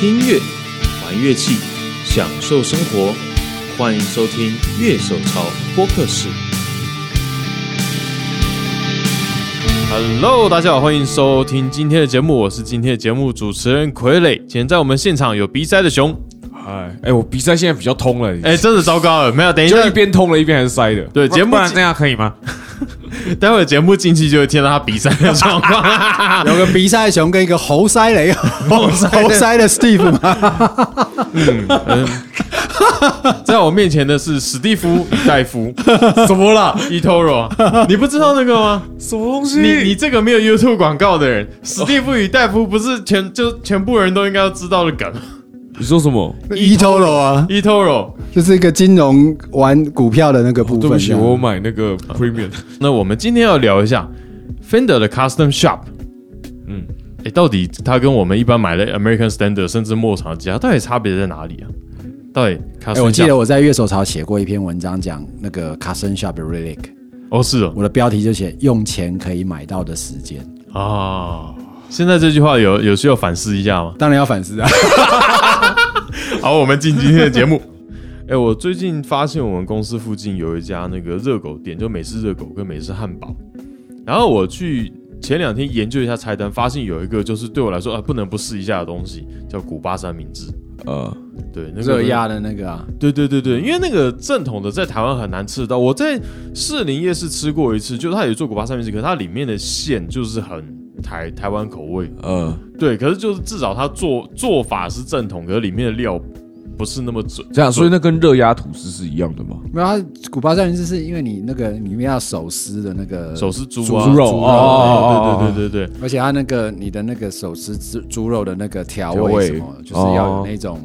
听音乐，玩乐器，享受生活。欢迎收听乐手潮播客室。Hello，大家好，欢迎收听今天的节目，我是今天的节目主持人傀儡。今天在我们现场有鼻塞的熊，哎哎，我鼻塞现在比较通了，哎，真的糟糕了，没有，等一下就一边通了一边还是塞的。对节目这样可以吗？待会节目进去就会听到他鼻塞的状况。有个鼻塞熊跟一个猴塞雷，猴塞的 Steve 吗？嗯，在我面前的是史蒂夫·戴夫，怎么了？eToro，你不知道那个吗？什么东西？你你这个没有 YouTube 广告的人，史蒂夫与戴夫不是全就全部人都应该要知道的梗。你说什么？eToro 啊，eToro，就是一个金融玩股票的那个部分。对不起，我买那个 Premium。那我们今天要聊一下 Fender 的 Custom Shop。嗯，哎，到底它跟我们一般买的 American Standard 甚至末场的吉他，到底差别在哪里啊？到底 Custom 哎，我记？得我在乐手潮写过一篇文章，讲那个 Custom Shop Relic，哦，是哦，我的标题就写用钱可以买到的时间。啊，现在这句话有有需要反思一下吗？当然要反思啊。好，我们进今天的节目。哎、我最近发现我们公司附近有一家那个热狗店，就美式热狗跟美式汉堡。然后我去前两天研究一下菜单，发现有一个就是对我来说啊不能不试一下的东西，叫古巴三明治。呃，对，那个热压的那个啊，对对对对，因为那个正统的在台湾很难吃得到。我在士林夜市吃过一次，就是它有做古巴三明治，可是它里面的馅就是很台台湾口味。呃，对，可是就是至少它做做法是正统，可是里面的料不是那么准。这样，所以那跟热压吐司是一样的吗？没有它古巴三明治是因为你那个里面要手撕的那个手撕猪猪啊，肉猪哦对对对对对而且它那个你的那个手撕猪猪肉的那个调味什么，就是要有那种，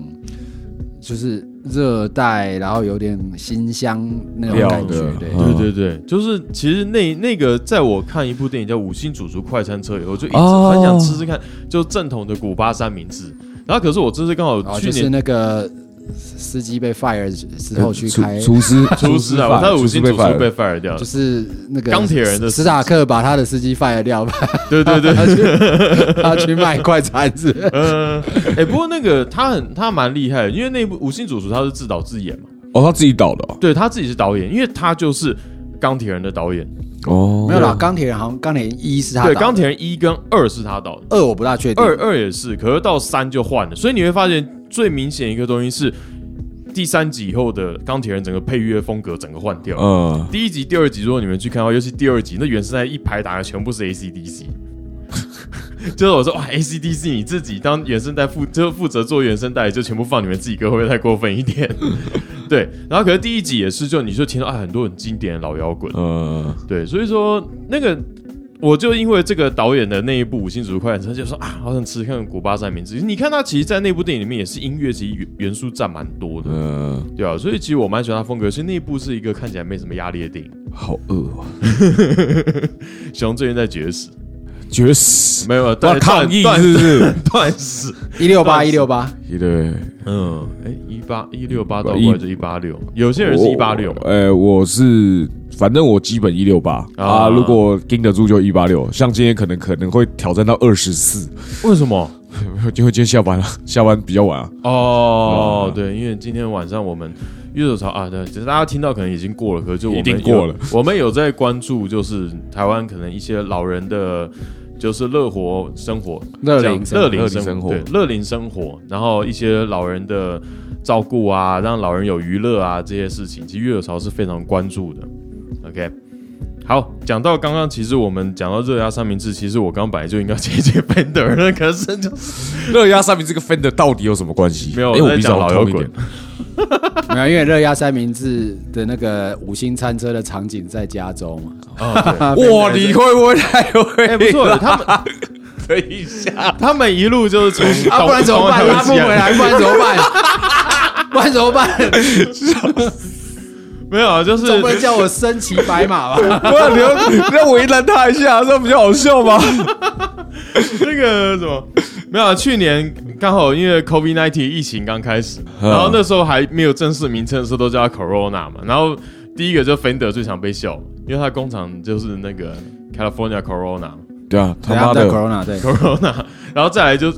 就是热带，然后有点新香那种感觉，对。嗯对对对，就是其实那那个，在我看一部电影叫《五星主厨快餐车》以后，就一直哦很想吃吃看，就正统的古巴三明治。然后可是我这次刚好去年那个司机被 fire 之后去开，厨师 厨师啊，我他的五星主厨被 fire 掉就。是那个钢铁人的史塔克把他的司机 fire 掉吧，对 对对，他去他去卖快餐是不是嗯，哎，不过那个他很他蛮厉害的，因为那部《五星主厨》他是自导自演嘛，哦，他自己导的哦对他自己是导演，因为他就是钢铁人的导演。哦。没有啦，钢铁人好像钢铁人一是他对，钢铁人一跟二是他导的。二我不大确定，二二也是，可是到三就换了，所以你会发现最明显一个东西是第三集以后的钢铁人整个配乐风格整个换掉。嗯，第一集、第二集，如果你们去看的话，尤其第二集，那原声带一排打的全部是 ACDC。就是我说哇，ACDC 你自己当原声带负就负责做原声带，就全部放你们自己歌，会不会太过分一点？对，然后可是第一集也是，就你就听到啊很多很经典的老摇滚，嗯，对，所以说那个我就因为这个导演的那一部《五星主厨快餐车》，就说啊，好想吃看古巴三明治。你看他其实，在那部电影里面也是音乐其实元元素占蛮多的，嗯，对啊，所以其实我蛮喜欢他风格。其实那一部是一个看起来没什么压力的电影。好饿哦，熊最近在绝食，绝死！没有要断抗议断是不是？断食。一六八一六八，对，嗯，哎，一八一六八到过来就一八六，有些人是一八六嘛。呃，我是反正我基本一六八啊啊，如果盯得住就一八六，像今天可能可能会挑战到二十四，为什么？因为今天下班了，下班比较晚啊。哦，对，因为今天晚上我们月手潮啊，对，其实大家听到可能已经过了，可是就我们一定有过了。我们有在关注，就是台湾可能一些老人的，就是乐活生活、乐龄生乐龄生活对乐龄生活，然后一些老人的照顾啊，让老人有娱乐啊这些事情，其实乐手潮是非常关注的。OK。好，讲到刚刚，其实我们讲到热压三明治，其实我刚本来就应该接接 Fender 的，可是就是热压三明治跟 Fender 到底有什么关系？没有因为我比较老摇滚通一点。没有，因为热压三明治的那个五星餐车的场景在加州嘛。哦，哇，你会不会太会？哎、不错，他们等一下，他们一路就是从啊，不然怎么办？拉不回来，不然怎么办？不然怎么办？没有啊，就是总不能叫我身骑白马吧？不然你要你要为难他一下，这样比较好笑吗？那个什么，没有啊，去年刚好因为 COVID 1 9疫情刚开始，嗯。然后那时候还没有正式名称的时候，都叫它 Corona 嘛。然后第一个就 Fender 最常被笑，因为它工厂就是那个 California Corona 对啊，他妈的，Corona 对，Corona，然后再来就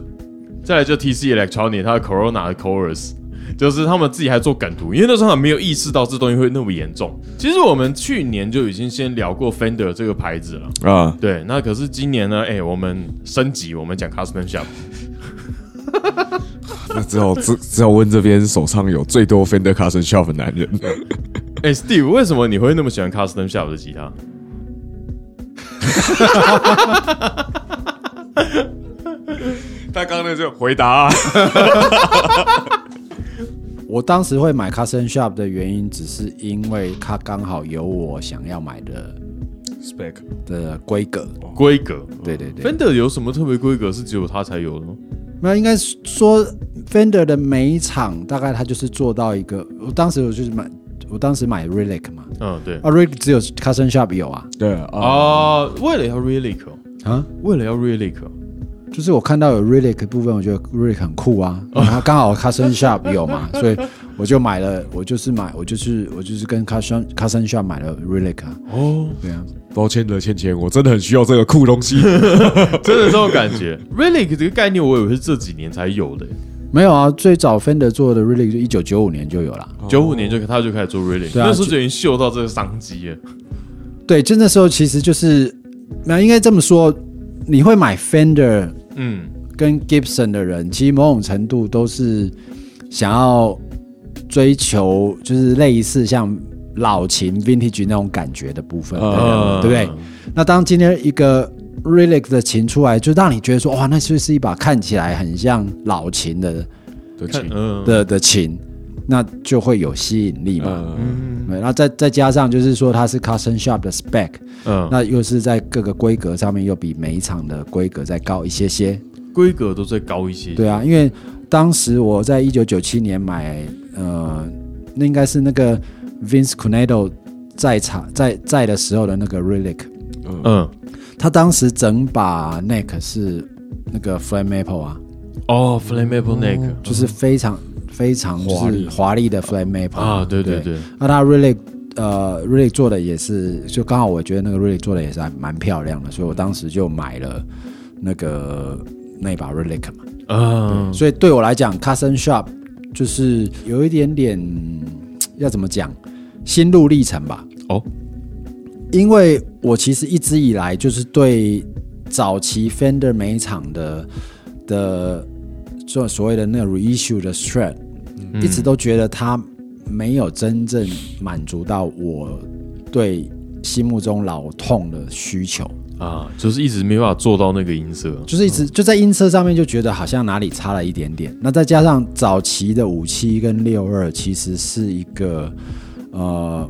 再来就 TC Electronic，它的 Corona 的 Chorus，就是他们自己还做梗图，因为那时候还没有意识到这东西会那么严重。其实我们去年就已经先聊过 Fender 这个牌子了，啊，对，那可是今年呢，哎、我们升级，我们讲 Custom Shop，那 只好只只好问这边手上有最多 Fender Custom Shop 的男人。哎、s t e v e 为什么你会那么喜欢 Custom Shop 的吉他？他刚刚那就回答、啊，我当时会买 Custom Shop 的原因，只是因为它刚好有我想要买的 spec 的规格。规格对对对，，Fender 有什么特别规格是只有它才有的吗？那应该说 Fender 的每一场大概他就是做到一个，我当时我就是买，我当时买 Relic 嘛，嗯，对。啊 Relic 只有 Custom Shop 有啊，对啊，啊，为了要 Relic，哦。啊，为了要 Relic，哦。就是我看到有 Relic 部分，我觉得 Relic 很酷啊，然后刚好 Custom Shop 有嘛，所以我就买了，我就是买，我就是我就是跟 Custom Custom Shop 买了 Relic 啊，哦，对啊，抱歉了，倩倩，我真的很需要这个酷东西。真的这种感觉。Relic 这个概念，我以为是这几年才有的，没有啊，最早 Fender 做的 Relic 就一九九五年就有了，九五年就他就开始做 Relic，那时候就已经嗅到这个商机了。对，就那时候其实就是，那应该这么说，你会买 Fender 嗯，跟 Gibson 的人，其实某种程度都是想要追求，就是类似像老琴 Vintage 那种感觉的部分，对不对？那当今天一个 Relic 的琴出来，就让你觉得说，哇，那就是一把看起来很像老琴的对不起，看嗯，的的琴，那就会有吸引力嘛。嗯，嗯对，然后再再加上就是说它是 Custom Shop 的 spec，嗯，那又是在各个规格上面又比每一场的规格再高一些些。规格都再高一些。对啊，因为当时我在一九九七年买，呃，那应该是那个 Vince Cornado 在场在在的时候的那个 Relic，嗯，他当时整把 neck 是那个 Flame Maple 啊，哦，Flammable Neck 就是非常非常华丽就是华丽。的 Flame Maple 啊，对对对，那他 Relic 呃 Relic 做的也是，就刚好我觉得那个 Relic 做的也是还蛮漂亮的，所以我当时就买了那个那把 Relic 嘛。嗯，所以对我来讲，Custom Shop 就是有一点点 要怎么讲心路历程吧。哦，因为我其实一直以来就是对早期 Fender 每一场的的所所谓的那个 reissue 的 Strat，、嗯一直都觉得它没有真正满足到我对心目中老痛的需求。啊，就是一直没办法做到那个音色。就是一直就在音色上面就觉得好像哪里差了一点点。那再加上早期的五七跟六二其实是一个呃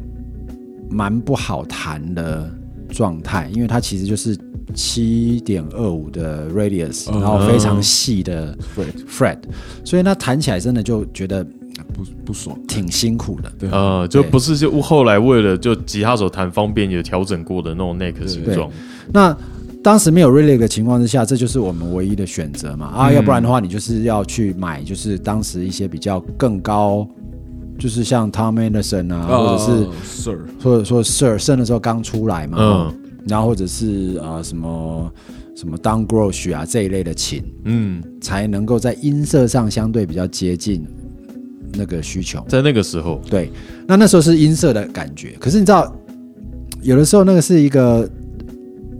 蛮不好弹的状态，因为它其实就是七点二五的 radius，嗯。然后非常细的 fret，所以那弹起来真的就觉得不不爽，挺辛苦的。对。呃，就不是就后来为了就吉他手弹方便有调整过的那种 neck 形状。那当时没有 Relic 的情况之下，这就是我们唯一的选择嘛。啊，嗯。要不然的话，你就是要去买，就是当时一些比较更高，就是像 Tom Anderson 啊，或者是、Sir，或者说 Sir Sir 那时候刚出来嘛，嗯。然后或者是呃什么什么 Down Grosh 啊这一类的琴，嗯，才能够在音色上相对比较接近那个需求。在那个时候，对，那那时候是音色的感觉，可是你知道，有的时候那个是一个，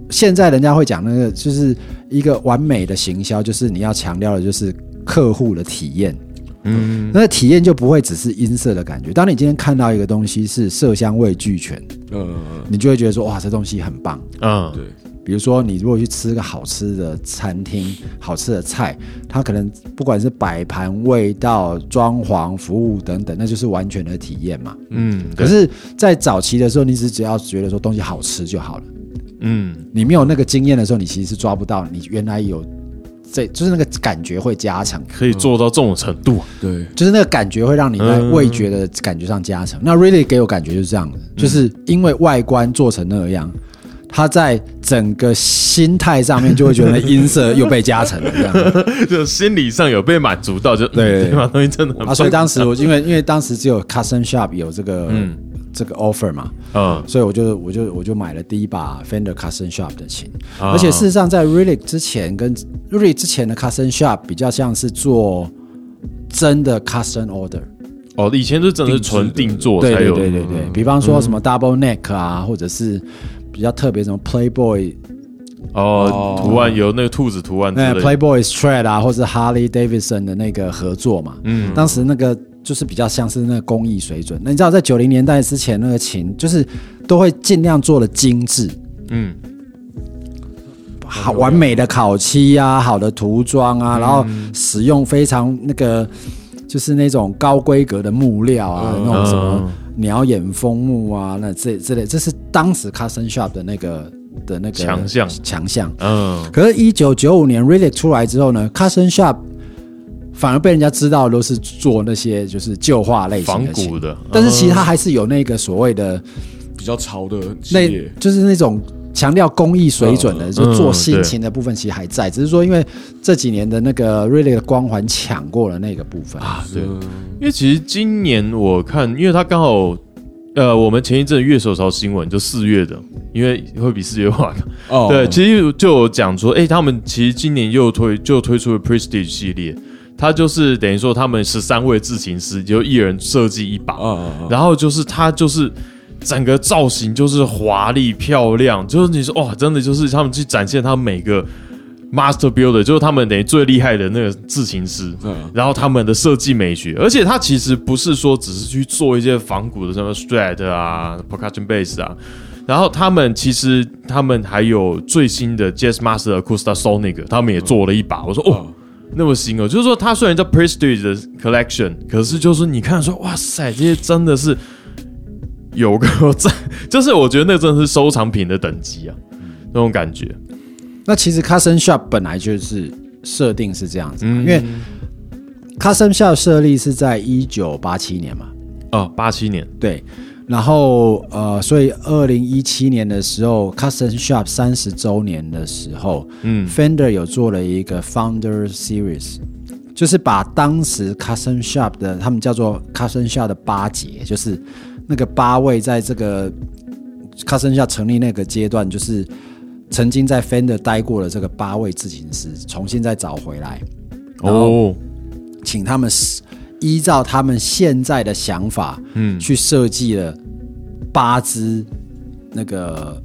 现在人家会讲那个就是一个完美的行销，就是你要强调的就是客户的体验，嗯，那体验就不会只是音色的感觉。当你今天看到一个东西是色香味俱全，嗯，你就会觉得说哇，这东西很棒。嗯，对，比如说，你如果去吃个好吃的餐厅、好吃的菜，它可能不管是摆盘、味道、装潢、服务等等，那就是完全的体验嘛。嗯，可是，在早期的时候，你只只要觉得说东西好吃就好了，嗯，你没有那个经验的时候，你其实是抓不到你原来有这就是那个感觉会加成，可以做到这种程度，对，就是那个感觉会让你在嗯味觉的感觉上加成。那 really 给我感觉就是这样的，就是因为外观做成那样。它在整个心态上面就会觉得音色又被加成了，这样。就心理上有被满足到，就对对。嗯 这把东西真的很啊。所以当时我因为因为当时只有 Custom Shop 有这个、嗯这个 offer 嘛，嗯，所以我就我就我就买了第一把 Fender Custom Shop 的琴，啊。而且事实上在 Relic 之前跟 Relic 之前的 Custom Shop 比较像是做真的 Custom Order，哦，以前是真的是纯定做对对才有，对。对对，比方说什么 Double Neck 啊，或者是比较特别什么 Playboy 哦，图案有那个兔子图案之那，Playboy Strad 啊，或是 Harley Davidson 的那个合作嘛，嗯，当时那个就是比较像是那个工艺水准。那你知道，在九零年代之前，那个琴就是都会尽量做的精致，嗯，好完美的烤漆啊，好的涂装啊，然后使用非常那个就是那种高规格的木料啊，那种什么鸟眼枫木啊，那这之类，这是当时 Custom Shop 的那个的那个强项。强项。嗯，可是，一九九五年 Relic 出来之后呢，Custom Shop 反而被人家知道都是做那些就是旧化类型仿古，的，但是其实它还是有那个所谓的比较潮的那，就是那种强调工艺水准的，嗯就做新对琴的部分其实还在，只是说因为这几年的那个 Relic 的光环抢过了那个部分。啊，对，嗯。因为其实今年我看，因为它刚好。呃，我们前一阵月手潮新闻就四月的，因为会比四月晚。哦。对，其实就有讲说，哎、他们其实今年又推就推出了 Prestige 系列，它就是等于说他们十三位制琴师就一人设计一把，然后就是他就是整个造型就是华丽漂亮，就是你说哇，真的就是他们去展现他们每个 master builder，就是他们等于最厉害的那个制琴师，嗯。然后他们的设计美学，而且他其实不是说只是去做一些仿古的什么 Strat 啊、Percussion Bass 啊。然后他们其实他们还有最新的 Jazz Master Acoustic Sonic，他们也做了一把。我说哦，那么新哦，就是说它虽然叫 Prestige 的 Collection，可是就是你看说哇塞，这些真的是有个 在，就是我觉得那真的是收藏品的等级啊，那种感觉。那其实 Custom Shop 本来就是设定是这样子因为 Custom Shop 设立是在一九八七年嘛，哦，八七年，对，然后呃，所以二零一七年的时候，Custom Shop 三十周年的时候，嗯。Fender 有做了一个 Founder Series，就是把当时 Custom Shop 的他们叫做 Custom Shop 的八节，就是那个八位在这个 Custom Shop 成立那个阶段，就是曾经在 Fender 待过的这个八位制琴师，重新再找回来，哦，请他们是依照他们现在的想法，嗯。去设计了八支那个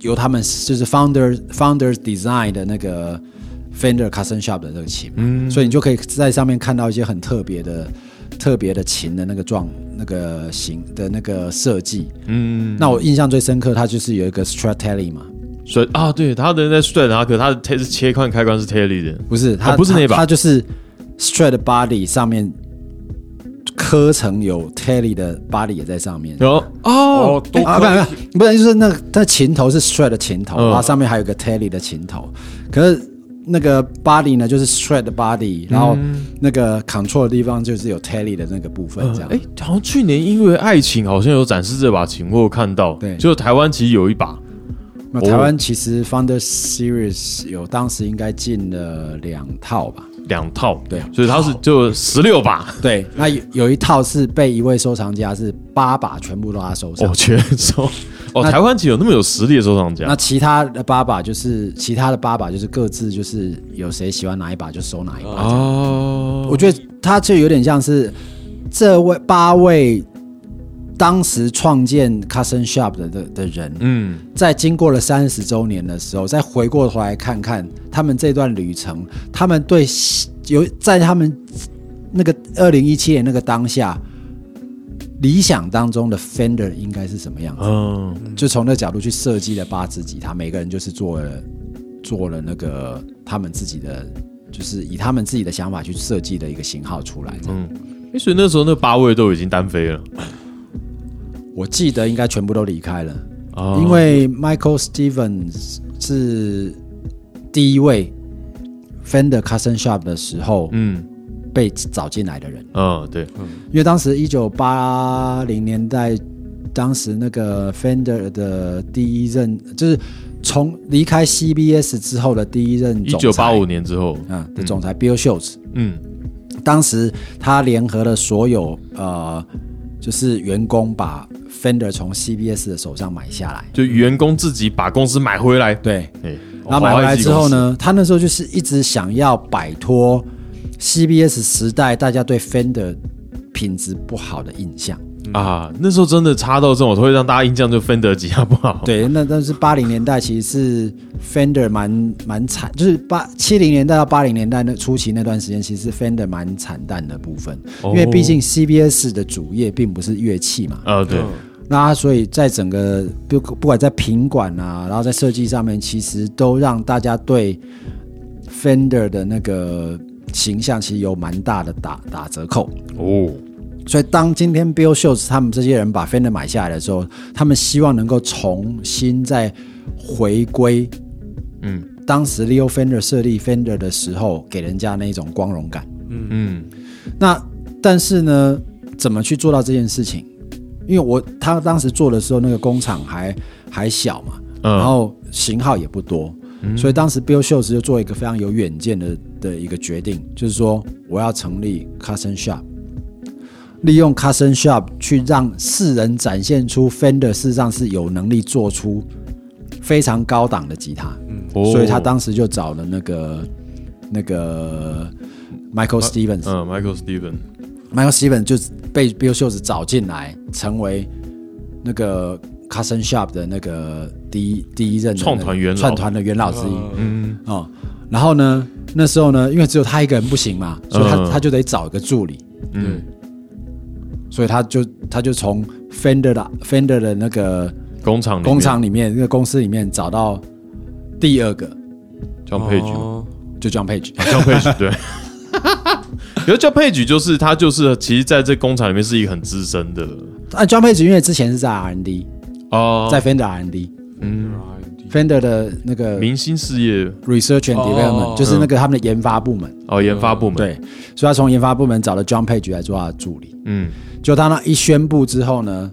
由他们就是 founder founders design 的那个 Fender Custom Shop 的这个琴，嗯。所以你就可以在上面看到一些很特别的、特别的琴的那个状、那个形的那个设计。嗯，那我印象最深刻，它就是有一个 Stratelli 嘛，所以啊，对，他的那 Strat，他可他的是切换开关是 Telly 的，不是它、哦不是那把。它，它就是 Strat body 上面刻成有 Telly 的 body 也在上面。有。哦。啊，不可以。不不，是就是那它琴头是 Strat 的琴头，嗯。然后上面还有个 Telly 的琴头，可是那个 body 呢就是 Strat 的 body，然后那个 control 的地方就是有 Telly 的那个部分，这样。哎，好像去年因为爱情好像有展示这把琴，我有看到，对。就台湾其实有一把，那台湾其实 Founder Series 有当时应该进了两套吧？两套，对。所以它是就十六把，对，那有有一套是被一位收藏家是八把全部都他收藏。哦，，全收，哦，台湾其实有那么有实力的收藏家。那，其他的八把就是其他的八把就是各自就是有谁喜欢哪一把就收哪一把。哦，我觉得他就有点像是这位八位当时创建 Custom Shop 的的的人，嗯，在经过了三十周年的时候，再回过头来看看他们这段旅程，他们对有在他们那个二零一七年那个当下。理想当中的 Fender 应该是什么样子？嗯，就从那个角度去设计了八支吉他，每个人就是做了做了那个他们自己的，就是以他们自己的想法去设计的一个型号出来。嗯，哎，所以那时候那八位都已经单飞了，我记得应该全部都离开了，哦。因为 Michael Stevens 是第一位 Fender Custom Shop 的时候嗯。被找进来的人，嗯，对，因为当时一九八零年代，当时那个 Fender 的第一任就是从离开 CBS 之后的第一任一总裁。九八五年之后，啊的总裁 Bill Schultz，嗯。当时他联合了所有呃就是员工把 Fender 从 CBS 的手上买下来，就员工自己把公司买回来，对，欸，然后买回来之后呢，他那时候就是一直想要摆脱 CBS 时代大家对 Fender 品质不好的印象。啊，那时候真的差到这种，会让大家印象就 Fender 吉他不好。对，那但是八零年代其实是 Fender 蛮蛮惨，就是八七零年代到八零年代那初期那段时间，其实 Fender 蛮惨淡的部分，因为毕竟 CBS 的主业并不是乐器嘛。呃，对，那所以在整个不不管在品管啊，然后在设计上面，其实都让大家对 Fender 的那个形象其实有蛮大的打打折扣。哦，所以当今天 Bill Shields 他们这些人把 Fender 买下来的时候，他们希望能够重新再回归，嗯。当时 Leo Fender 设立 Fender 的时候给人家那种光荣感。嗯。嗯那但是呢，怎么去做到这件事情？因为我他当时做的时候，那个工厂还还小嘛，嗯，然后型号也不多，所以当时 Bill Shields 就做一个非常有远见的的一个决定，就是说我要成立 Custom Shop，利用 Custom Shop 去让世人展现出 Fender 事实上是有能力做出非常高档的吉他，哦。所以他当时就找了那个那个 Michael Stevens，、嗯 Michael Stevens，Michael Stevens 就被 Bill Shields 找进来，成为那个 Custom Shop 的那个第一第一任创团元老。创团的元老之一。嗯。哦。然后呢，那时候呢，因为只有他一个人不行嘛，所以他、嗯。他就得找一个助理，嗯所以他就他就从 Fender 的 Fender 的那个工厂里面。工厂里面那个公司里面找到第二个，John Page 哦。就 John Page。John Page 对。可是 John Page 就是他就是其实在这工厂里面是一个很资深的。啊，John Page 因为之前是在 R&D，哦，在 Fender R&D。嗯 Fender 的那个明星事业。Research and 哦 Development，、就是那个他们的研发部门。哦研发部门。对，所以他从研发部门找了 John Page 来做他的助理。嗯。就他那一宣布之后呢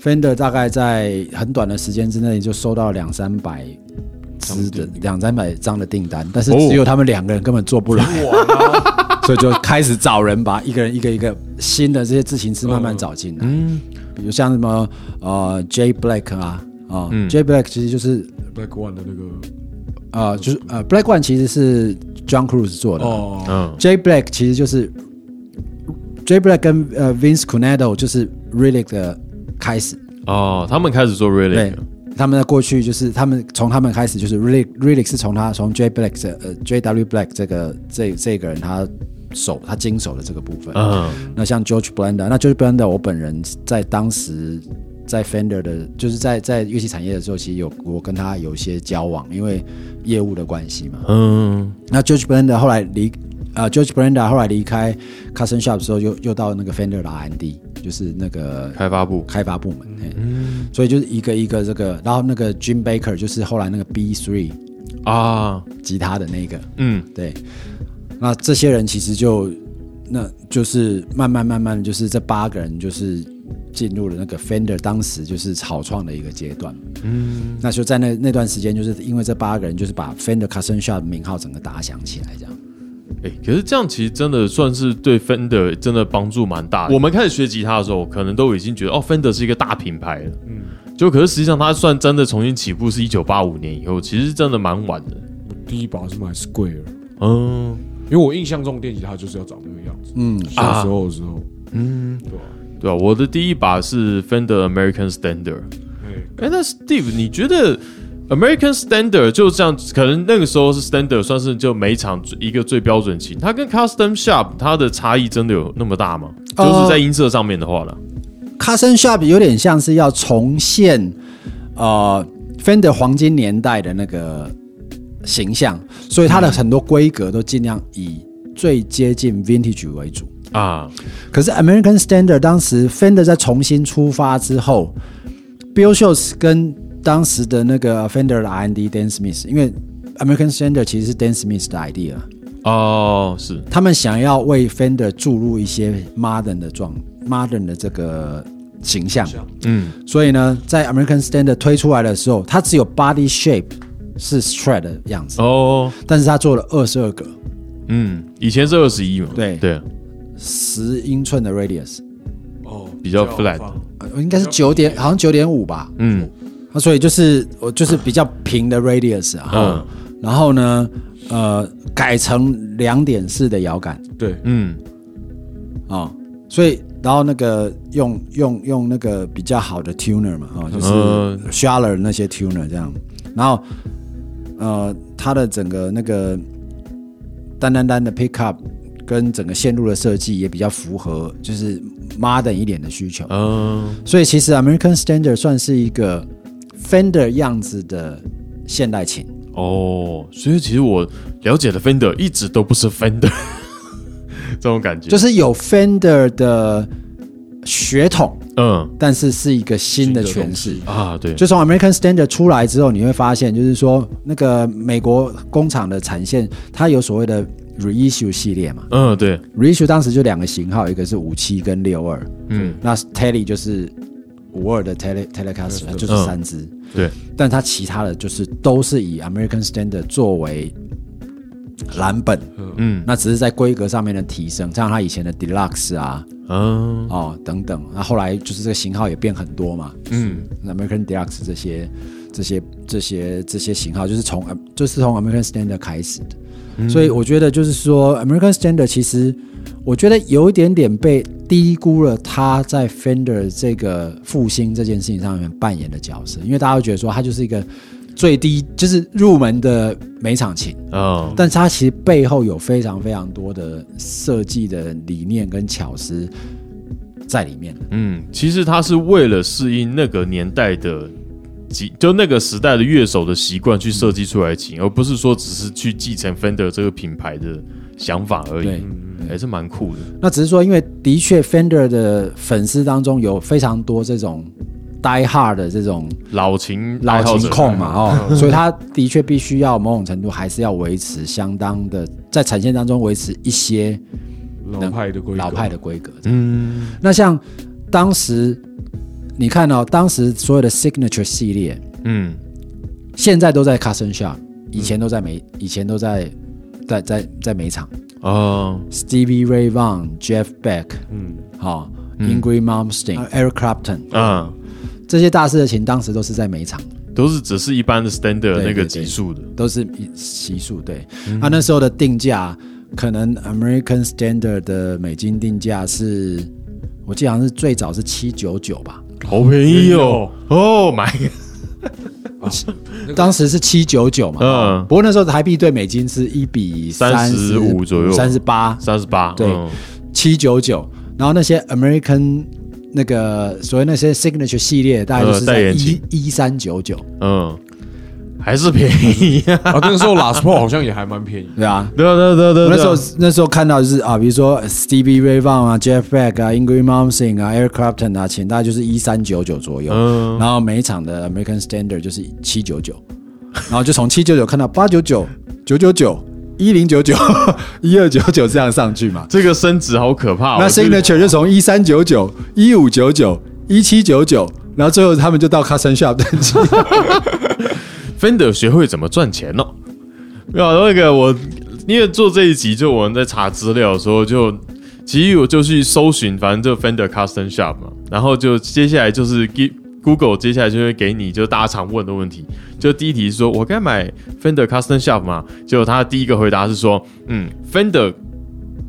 ，Fender 大概在很短的时间之内就收到两三百支的两三百张的订单，但是只有他们两个人根本做不来，所以就开始找人把一个人一个一个新的这些自行车慢慢找进来，嗯比如像什么呃 J Black 啊啊、嗯 J Black 其实就是 Black One 的那个呃就是呃 Black One 其实是 John Cruise 做的，哦，嗯 J Black 其实就是 J Black 跟呃 Vince Cunado 就是 Relic 的开始，哦，他们开始做 Relic，对，他们在过去就是他们从他们开始就是 Relic Relic 是从他从 J Black 这呃 J W Black 这个这这个人他手他经手的这个部分，嗯那像 George Blender，那 George Blender 我本人在当时在 Fender 的，就是在在乐器产业的时候，其实有我跟他有一些交往，因为业务的关系嘛。嗯。那 George Blender 后来离啊、g e o r g e Blender 后来离开 Custom Shop 的时候，又又到那个 Fender 的 R&D，就是那个开发部。开发部门。嗯。所以就是一个一个这个，然后那个 Jim Baker 就是后来那个 B Three 啊。吉他的那个，嗯。对，那这些人其实就，那就是慢慢慢慢，就是这八个人就是进入了那个 Fender 当时就是草创的一个阶段。嗯那就在那那段时间，就是因为这八个人就是把 Fender Custom Shop 名号整个打响起来，这样。哎、可是这样其实真的算是对 Fender 真的帮助蛮大的。我们开始学吉他的时候，可能都已经觉得哦，Fender 是一个大品牌了，嗯，就可是实际上它算真的重新起步是一九八五年以后，其实真的蛮晚的。我第一把是买 Square，嗯因为我印象中电吉他就是要长那个样子。嗯，小时候的时候，嗯，对吧？对啊，我的第一把是 Fender American Standard。哎，哎，那 Steve，你觉得 American Standard 就这样，可能那个时候是 Standard 算是就每场一个最标准琴，它跟 Custom Shop 它的差异真的有那么大吗？呃就是在音色上面的话呢？Custom Shop 有点像是要重现呃 Fender 黄金年代的那个形象，所以它的很多规格都尽量以最接近 Vintage 为主。啊，可是 American Standard 当时 Fender 在重新出发之后，Bill Shields 跟当时的那个 Fender 的 R&D Dan Smith，因为 American Standard 其实是 Dan Smith 的 idea，哦，是，他们想要为 Fender 注入一些 modern 的状 modern 的这个形象，嗯，所以呢，在 American Standard 推出来的时候，它只有 body shape 是 Strat 的样子，哦，但是它做了二十二个嗯，以前是二十一嘛，对对，十英寸的 radius，哦，比较 flat，呃应该是九点，好像九点五吧。嗯。那所以就是我就是比较平的 radius 啊，嗯。然后呢，呃，改成两点四的摇杆。对，嗯。啊、所以然后那个用用用那个比较好的 tuner 嘛，啊、就是嗯 Schaller 那些 tuner 这样，然后呃，它的整个那个单单单的 pickup 跟整个线路的设计也比较符合就是 modern 一点的需求，嗯。所以其实 American Standard 算是一个 Fender 样子的现代琴。哦，所以其实我了解的 Fender 一直都不是 Fender 这种感觉，就是有 Fender 的血统，嗯。但是是一个新的诠释。啊对，就从 American Standard 出来之后，你会发现，就是说那个美国工厂的产线，它有所谓的 reissue 系列嘛。嗯对，reissue 当时就两个型号，一个是五七跟六二，嗯。那 Tele 就是五二的 Tele Telecaster，它就是三支。对，但它其他的就是都是以 American Standard 作为蓝本，嗯。那只是在规格上面的提升，像它以前的 Deluxe 啊，嗯哦等等，那后来就是这个型号也变很多嘛，嗯。American Deluxe 这些这些这些这些型号，就是从呃就是从 American Standard 开始的，所以我觉得就是说 American Standard 其实我觉得有一点点被低估了它在 Fender 这个复兴这件事情上面扮演的角色，因为大家会觉得说它就是一个最低就是入门的每场琴，哦但它其实背后有非常非常多的设计的理念跟巧思在里面。嗯，其实他是为了适应那个年代的。几就那个时代的乐手的习惯去设计出来的琴，而不是说只是去继承 Fender 这个品牌的想法而已。对，还是蛮酷的。那只是说，因为的确 Fender 的粉丝当中有非常多这种 die hard 的这种老琴老琴控嘛，哦，所以他的确必须要某种程度还是要维持相当的在产线当中维持一些老派的规格，老派的规格。嗯。那像当时你看哦、当时所有的 Signature 系列，嗯。现在都在 Custom Shop，以前都在美，以前都在在在在美场。哦，Stevie Ray Vaughan、Jeff Beck，嗯，好、Ingrid Malmsteen、Eric Clapton，嗯，这些大师的琴当时都是在美场，都是只是一般的 standard 对那个级数的。都是一习数。对，啊，那时候的定价可能 American Standard 的美金定价是，我记得好像是最早是七九九吧，好便宜哦！Oh my！当时是七九九嘛。嗯不过那时候台币对美金是一比三十五左右三十八，三十八，对嗯七九九。然后那些 American 那个所谓那些 Signature 系列，大概就是在一一三九九，嗯，还是便宜呀。啊，那个时候 Last Paul 好像也还蛮便宜，对啊。对啊对啊对啊对那时候那时候看到就是啊，比如说 Stevie Ray Vaughan 啊、Jeff Beck 啊、Ingrid Malmsteen 啊、Eric Clapton 啊，钱大概就是一三九九左右。嗯然后每一场的 American Standard 就是七九九，然后就从七九九看到八九九、九九九、一零九九、一二九九这样上去嘛。这个升值好可怕哦。那 Signature 就从一三九九、一五九九、一七九九，然后最后他们就到 Custom Shop 登记。Fender 学会怎么赚钱了。没有那个我，因为做这一集，就我们在查资料的时候就，其实我就去搜寻，反正就 Fender Custom Shop 嘛，然后就接下来就是 Gi- Google 接下来就会给你就大家常问的问题，就第一题是说我该买 Fender Custom Shop 吗？结果他第一个回答是说，嗯，Fender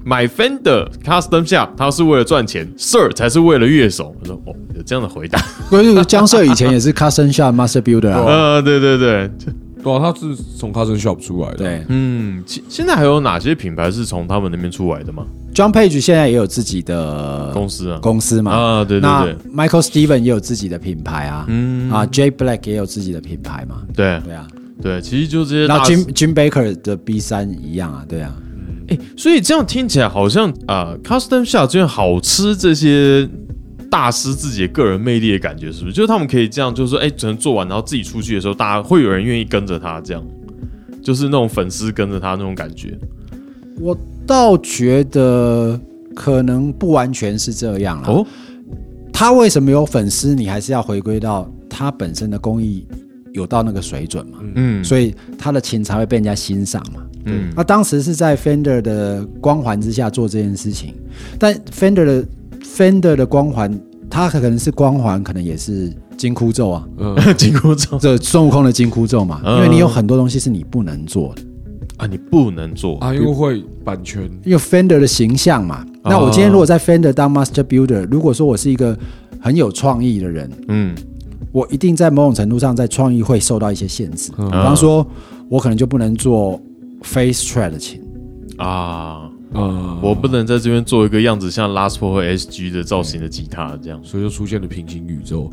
买 Fender Custom Shop，他是为了赚钱，Sir 才是为了乐手。我说哦，有这样的回答，关于江 Sir 以前也是 Custom Shop Master Builder 啊。呃，对对对，对啊，他是从 Cousin Shop 出来的，对。嗯，现现在还有哪些品牌是从他们那边出来的吗？，John Page 现在也有自己的公司啊，公司嘛。啊，对对对，Michael Steven 也有自己的品牌啊，嗯。啊，Jay Black 也有自己的品牌嘛，对。对啊，对，其实就这些然后大师 Jim Jim Baker 的 B 三一样啊，对啊，哎，所以这样听起来好像啊、c u s t o m shop 就好吃这些大师自己的个人魅力的感觉，是不是？就是他们可以这样，就是说，哎，只能做完，然后自己出去的时候，大家会有人愿意跟着他，这样，就是那种粉丝跟着他那种感觉。我倒觉得可能不完全是这样了。哦，他为什么有粉丝？你还是要回归到他本身的工艺有到那个水准嘛，嗯，所以他的琴才会被人家欣赏嘛。嗯。那当时是在 Fender 的光环之下做这件事情，但 Fender 的 Fender 的光环它可能是光环，可能也是金箍咒啊，嗯，金箍咒。这孙悟空的金箍咒嘛，嗯。因为你有很多东西是你不能做。的，啊，你不能做。啊，因为会版权，因为 Fender 的形象嘛。那我今天如果在 Fender 当 Master Builder，如果说我是一个很有创意的人，嗯。我一定在某种程度上在创意会受到一些限制。嗯。比方说，我可能就不能做 Face Strat 的琴，啊，啊，我不能在这边做一个样子像 Last p o 和 SG 的造型的吉他这样。所以就出现了平行宇宙。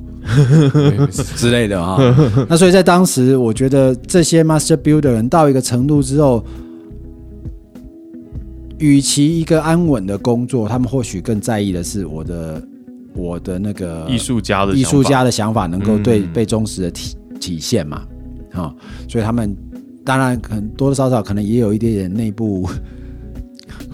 之类的啊。那所以在当时，我觉得这些 master builder 人到一个程度之后，与其一个安稳的工作，他们或许更在意的是我的我的那个艺术家的艺术家的想法能够对嗯被忠实的体体现嘛，啊、所以他们当然可能多多少少可能也有一点点内部。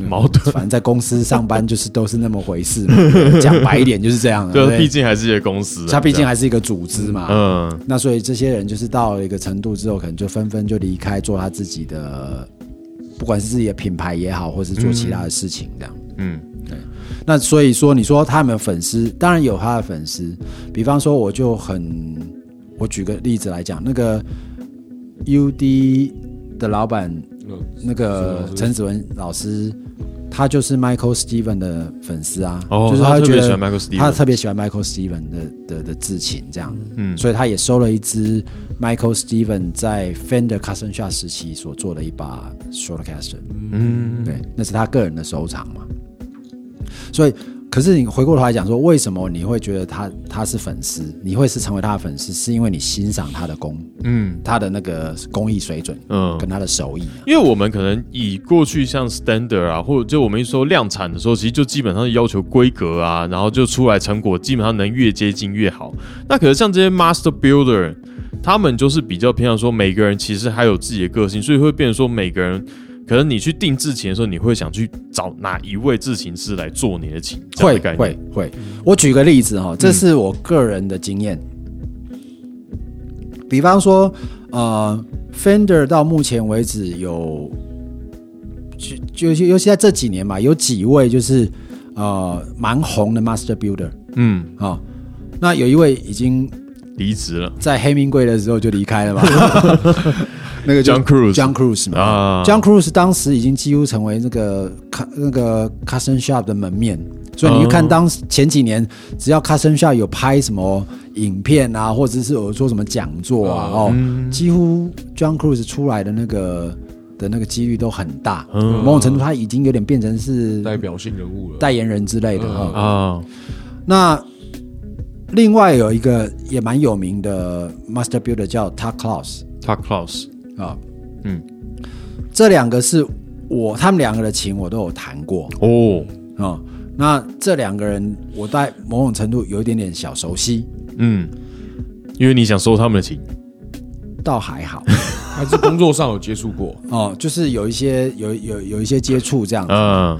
矛盾，反正在公司上班就是都是那么回事嘛，讲白一点就是这样的。对，毕竟还是一个公司啊，它毕竟还是一个组织嘛，嗯那所以这些人就是到了一个程度之后，可能就纷纷就离开，做他自己的，不管是自己的品牌也好，或是做其他的事情这样。嗯对那所以说，你说他有没有粉丝？当然有他的粉丝。比方说，我就很，我举个例子来讲，那个 UD 的老板，嗯那个陈子文老师，他就是 Michael Steven 的粉丝啊，哦，就是他觉得他特别喜欢 Michael Steven，他特别喜欢 Michael Steven 的的的制琴这样。嗯所以他也收了一支 Michael Steven 在 Fender Custom Shop 时期所做的一把 Shortcaster，嗯对，那是他个人的收藏嘛。所以，可是你回过头来讲说，为什么你会觉得他他是粉丝？你会是成为他的粉丝，是因为你欣赏他的工，嗯他的那个工艺水准嗯跟他的手艺。因为我们可能以过去像 standard 啊，或者就我们一说量产的时候，其实就基本上要求规格啊，然后就出来成果基本上能越接近越好。那可是像这些 master builder，他们就是比较偏向说每个人其实还有自己的个性，所以会变成说每个人。可能你去定制琴的时候，你会想去找哪一位制琴师来做你的琴？会会会，我举个例子哈，这是我个人的经验。比方说，呃，Fender 到目前为止有，就就尤其在这几年嘛，有几位就是呃蛮红的 Master Builder 嗯，啊、那有一位已经离职了。在黑名贵的时候就离开了嘛，那个 John Cruise John Cruise 嘛、啊。J o h n Cruise 当时已经几乎成为那个那个 Custom Shop 的门面，所以你去看哦当时前几年，只要 Custom Shop 有拍什么影片啊，或者是有做什么讲座啊，哦，嗯几乎 John Cruise 出来的那个的那个几率都很大，嗯。某种程度他已经有点变成是代表性人物了。代言人之类的。啊，那另外有一个也蛮有名的 Master Builder 叫 Tuck Klaus。他 Klaus，啊，嗯，这两个是我他们两个的琴我都有弹过。哦，啊、那这两个人我在某种程度有一点点小熟悉，嗯，因为你想收他们的琴，倒还好。还是工作上有接触过？哦，就是有一些有有有一些接触这样子。嗯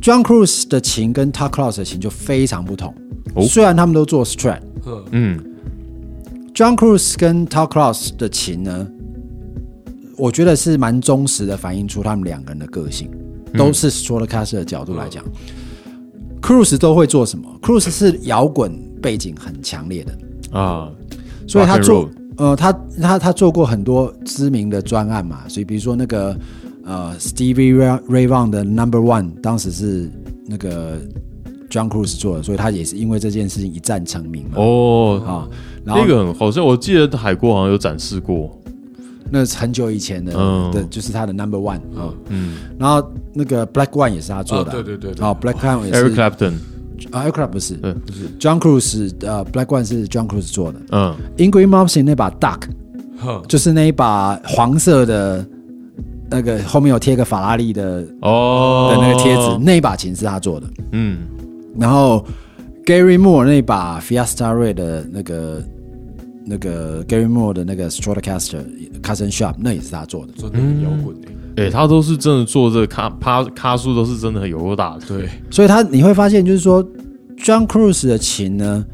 John Cruise 的琴跟 Tuck Klaus 的琴就非常不同，哦虽然他们都做 Strat。嗯嗯 John Cruise 跟 Tuck Klaus 的琴呢，我觉得是蛮忠实的反映出他们两个人的个性，都是 Stratocaster 的角度来讲。Cruise 都会做什么？Cruise 是摇滚背景很强烈的，啊，所以他做呃，他他他做过很多知名的专案嘛，所以比如说那个呃 Stevie Ray Ray Vaughan 的 Number One，当时是那个 John Cruise 做的，所以他也是因为这件事情一战成名嘛。哦，啊，然后那个很好像我记得海国好像有展示过，那是很久以前的，嗯的就是他的 Number One 啊、嗯然后那个 Black One 也是他做的，啊对对对对哦，Black One 也，Eric 是 Clapton，啊，Eric Clapton 不是，嗯不是，John Cruise 呃，Black One 是 John Cruise 做的嗯，，Ingrid Malmsteen 那把 Duck 哼，就是那一把黄色的，那个后面有贴个法拉利的哦的哦，那个贴纸，那一把琴是他做的。嗯，然后 Gary Moore 那把 Fiesta Red 的那个那个 Gary Moore 的那个 Stratocaster Custom Shop 那也是他做的。真的很摇滚诶。哎，他都是真的做这个咖趴咖数都是真的很有够大的，对，所以他你会发现，就是说 John Cruise 的琴呢，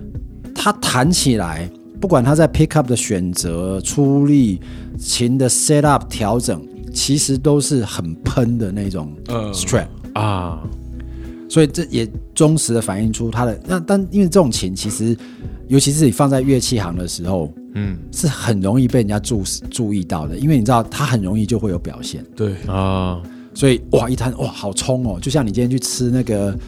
他弹起来，不管他在 pickup 的选择、出力、琴的 set up 调整，其实都是很喷的那种呃 strat。啊，所以这也忠实的反映出他的那但因为这种琴其实，尤其是你放在乐器行的时候，嗯。是很容易被人家注注意到的，因为你知道它很容易就会有表现，对，啊，所以哇一摊哇好冲哦，就像你今天去吃那个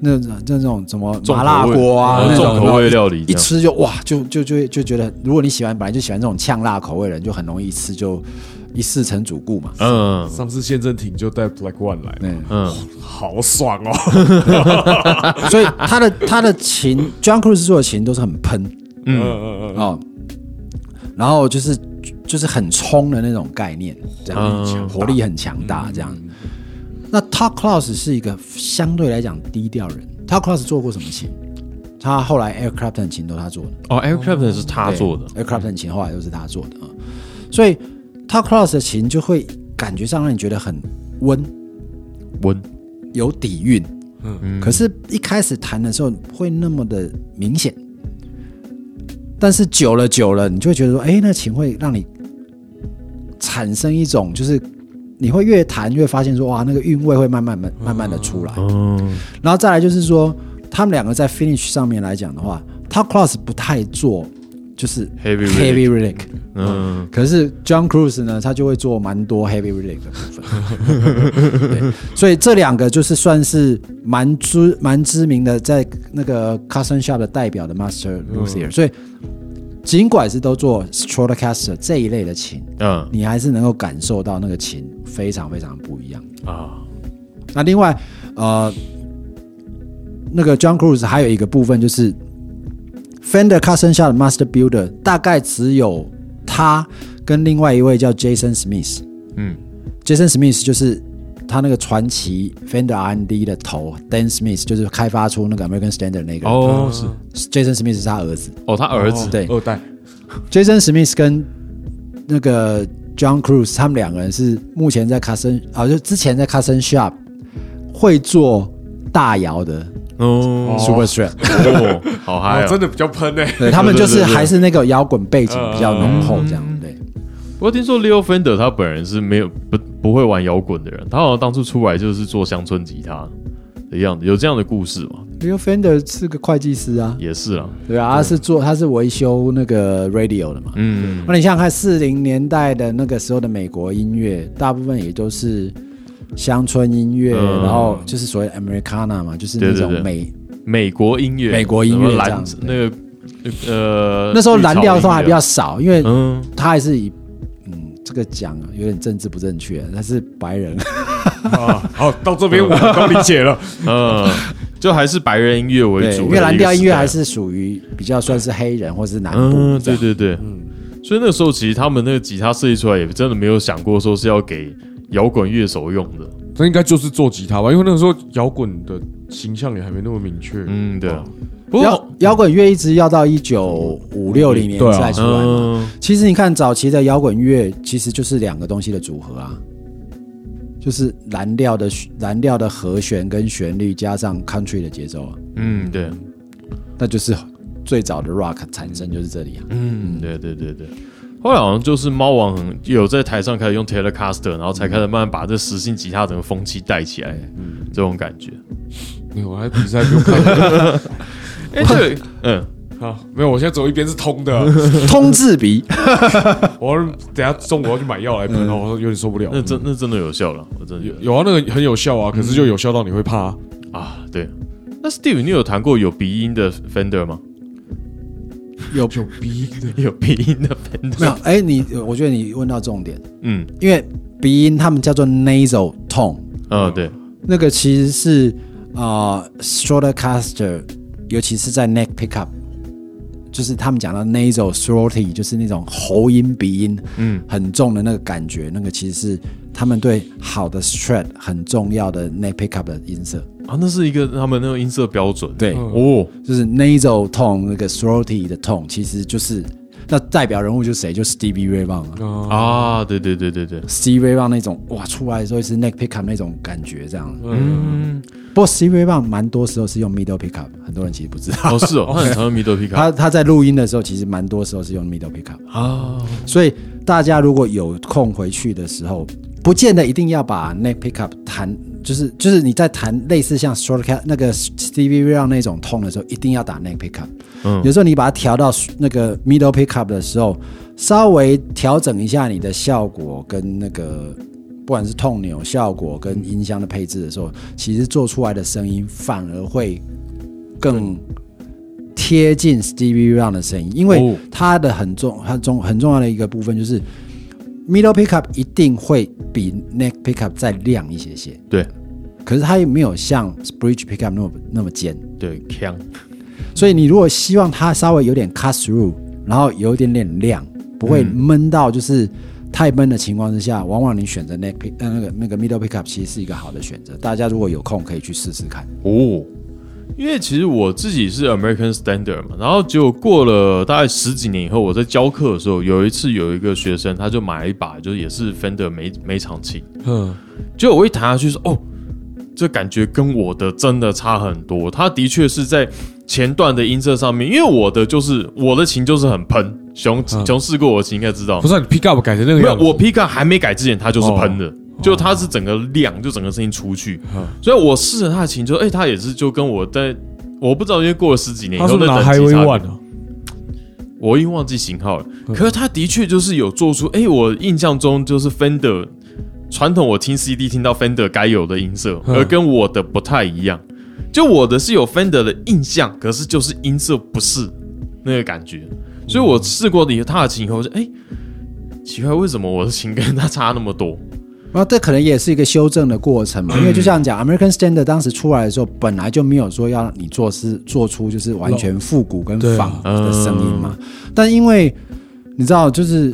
那那那种什么重麻辣锅啊，呃那种重口味料理一吃就哇就就就就觉得，如果你喜欢本来就喜欢这种呛辣口味的人，就很容易一吃就一世成主顾嘛。嗯。上次宪政庭就带 Black One 来，嗯，嗯。好爽哦。所以他的他的琴，John Cruz 做的琴都是很喷。嗯。嗯嗯嗯，哦，然后就是就是很冲的那种概念，这样、嗯。活力很强大这样。那 Top Class 是一个相对来讲低调人，Top Class 做过什么琴？他后来 Air Clapton 琴都他做的，哦，Air Clapton 是他做的，，Air Clapton 琴后来都是他做的啊，所以 Todd Klaus 的琴就会感觉上让你觉得很温，温，有底蕴，嗯。可是，一开始弹的时候会那么的明显，但是久了久了，你就会觉得说，哎、那琴会让你产生一种，就是你会越弹越发现说，哇，那个韵味会慢慢慢慢慢的出来。嗯然后再来就是说，他们两个在 finish 上面来讲的话，Top Cross 不太做就是 Heavy heavy relic，嗯。可是 John Cruise 呢，他就会做蛮多 heavy relic 的部分，对，所以这两个就是算是蛮知蛮知名的，在那个 Custom Shop 的代表的 Master Luthier，、所以尽管是都做 Stratocaster 这一类的琴，嗯。你还是能够感受到那个琴非常非常不一样。啊，那另外，呃，那个 John Cruise 还有一个部分就是 Fender Custom Shop 的 Master Builder，大概只有他跟另外一位叫 Jason Smith。嗯 Jason Smith 就是他那个传奇 Fender R&D 的头，Dan Smith 就是开发出那个 American Standard 那个。哦是 Jason Smith 是他儿子。哦，他儿子对二代，Jason Smith 跟那个 John Cruise 他们两个人是目前在 Custom 啊，就之前在 Custom Shop 会做大摇的哦 Super Strat，、哦，好嗨！真的比较喷欸诶。对他们就是还是那个摇滚背景比较浓厚这样。嗯对，不过听说 Leo Fender 他本人是没有不不会玩摇滚的人，他好像当初出来就是做乡村吉他的样子，有这样的故事吗？Leo Fender 是个会计师啊，也是啊，对啊，他是做他是维修那个 radio 的嘛。嗯那你想想看，四零年代的那个时候的美国音乐，大部分也都是乡村音乐，嗯。然后就是所谓 Americana 嘛，就是那对对对。种美美国音乐，美国音乐这样子。那个呃，那时候蓝调的话还比较少，因为嗯。他还是以嗯这个讲啊有点政治不正确，但是白人，啊，好，到这边我都理解了。嗯，就还是白人音乐为，主，因为蓝调音乐还。是属于比较算是黑人或是南部对对对，所以那个时候其实他们那个吉他设计出来，也真的没有想过说是要给摇滚乐手用的。这应该就是做吉他吧，因为那个时候摇滚的形象也还没那么明确。嗯，对啊。不摇过，摇滚乐一直要到一九五六零年才出来嘛。嗯，其实你看早期的摇滚乐，其实就是两个东西的组合啊，就是蓝调的蓝调的和弦跟旋律加上 country 的节奏啊，嗯，对，那就是最早的 rock 产生就是这里啊。嗯，对对对对。后来好像就是猫王很有在台上开始用 Telecaster，然后才开始慢慢把这实心吉他整个风气带起来，这种感觉。没有，我还比赛不用看。哎，对，嗯，好，没有，我现在走一边是通的。通治鼻，我等下中午要去买药来喷哦，我有点受不了。那真那真的有效了，我真的有有啊，那个很有效啊，可是就有效到你会怕。啊。对，那 Steve，你有弹过有鼻音的 Fender 吗？有有鼻音的，有鼻音的没 Fender？有？哎，你我觉得你问到重点，嗯。因为鼻音他们叫做 nasal tone，嗯，对，那个其实是啊、呃 Stratocaster，尤其是在 neck pickup，就是他们讲到 nasal throaty，就是那种喉音鼻音嗯。很重的那个感觉，那个其实是他们对好的 thread 很重要的 na pickup 的音色啊，那是一个他们那个音色标准。对，哦，就是 nasal tone 那个 throaty 的 tone，其实就是那代表人物就是谁，就是 Stevie Ray v a u g h 啊，对对对对对，Stevie Rayburn 那种哇，出来的时候是 neck pickup 那种感觉，这样。嗯，不过 Stevie Rayburn 蛮多时候是用 middle pickup，很多人其实不知道。哦，是哦，他 很常用 middle pickup。他他在录音的时候其实蛮多时候是用 middle pickup 啊，所以。大家如果有空回去的时候，不见得一定要把 neck pickup 弹，就是就是你在弹类似像 short cut 那个 Stevie Ray 那种痛的时候，一定要打 neck pickup。嗯。有时候你把它调到那个 middle pickup 的时候，稍微调整一下你的效果跟那个不管是痛钮效果跟音箱的配置的时候，其实做出来的声音反而会更贴近 Stevie Ray 的声音，因为哦。它的很重、很重、很重要的一个部分就是 middle pickup 一定会比 neck pickup 再亮一些些，对可是它也没有像 bridge pickup 那么那么尖。对，强，所以你如果希望它稍微有点 cut through，然后有一点点亮，不会闷到就是太闷的情况之下，往往你选择 neck pick 呃那个那个 middle pickup 其实是一个好的选择。大家如果有空可以去试试看。哦，因为其实我自己是 American Standard 嘛，然后结果过了大概十几年以后，我在教课的时候，有一次有一个学生他就买了一把，就是也是 Fender 每每场琴，嗯，结果我一弹下去说，哦，这感觉跟我的真的差很多。他的确是在前段的音色上面，因为我的就是我的琴就是很喷，熊嗯熊试过我的琴应该知道不，是啊你 pick up 改成那个样子，我 pick up 还没改之前，它就是喷哦的。就它是整个亮，就整个声音出去，嗯所以我试了他的琴，就哎、他也是就跟我在，我不知道，因为过了十几年以后，他是不是拿那等级差别啊？我已经忘记型号了。嗯可是他的确就是有做出，哎、我印象中就是 Fender 传统，我听 CD 听到 Fender 该有的音色，嗯而跟我的不太一样。就我的是有 Fender 的印象，可是就是音色不是那个感觉。所以我试过的他的琴以后，我就哎、奇怪，为什么我的琴跟他差那么多？然后这可能也是一个修正的过程嘛，因为就像讲 American Standard 当时出来的时候，本来就没有说要你做是做出就是完全复古跟仿的声音嘛，但因为你知道，就是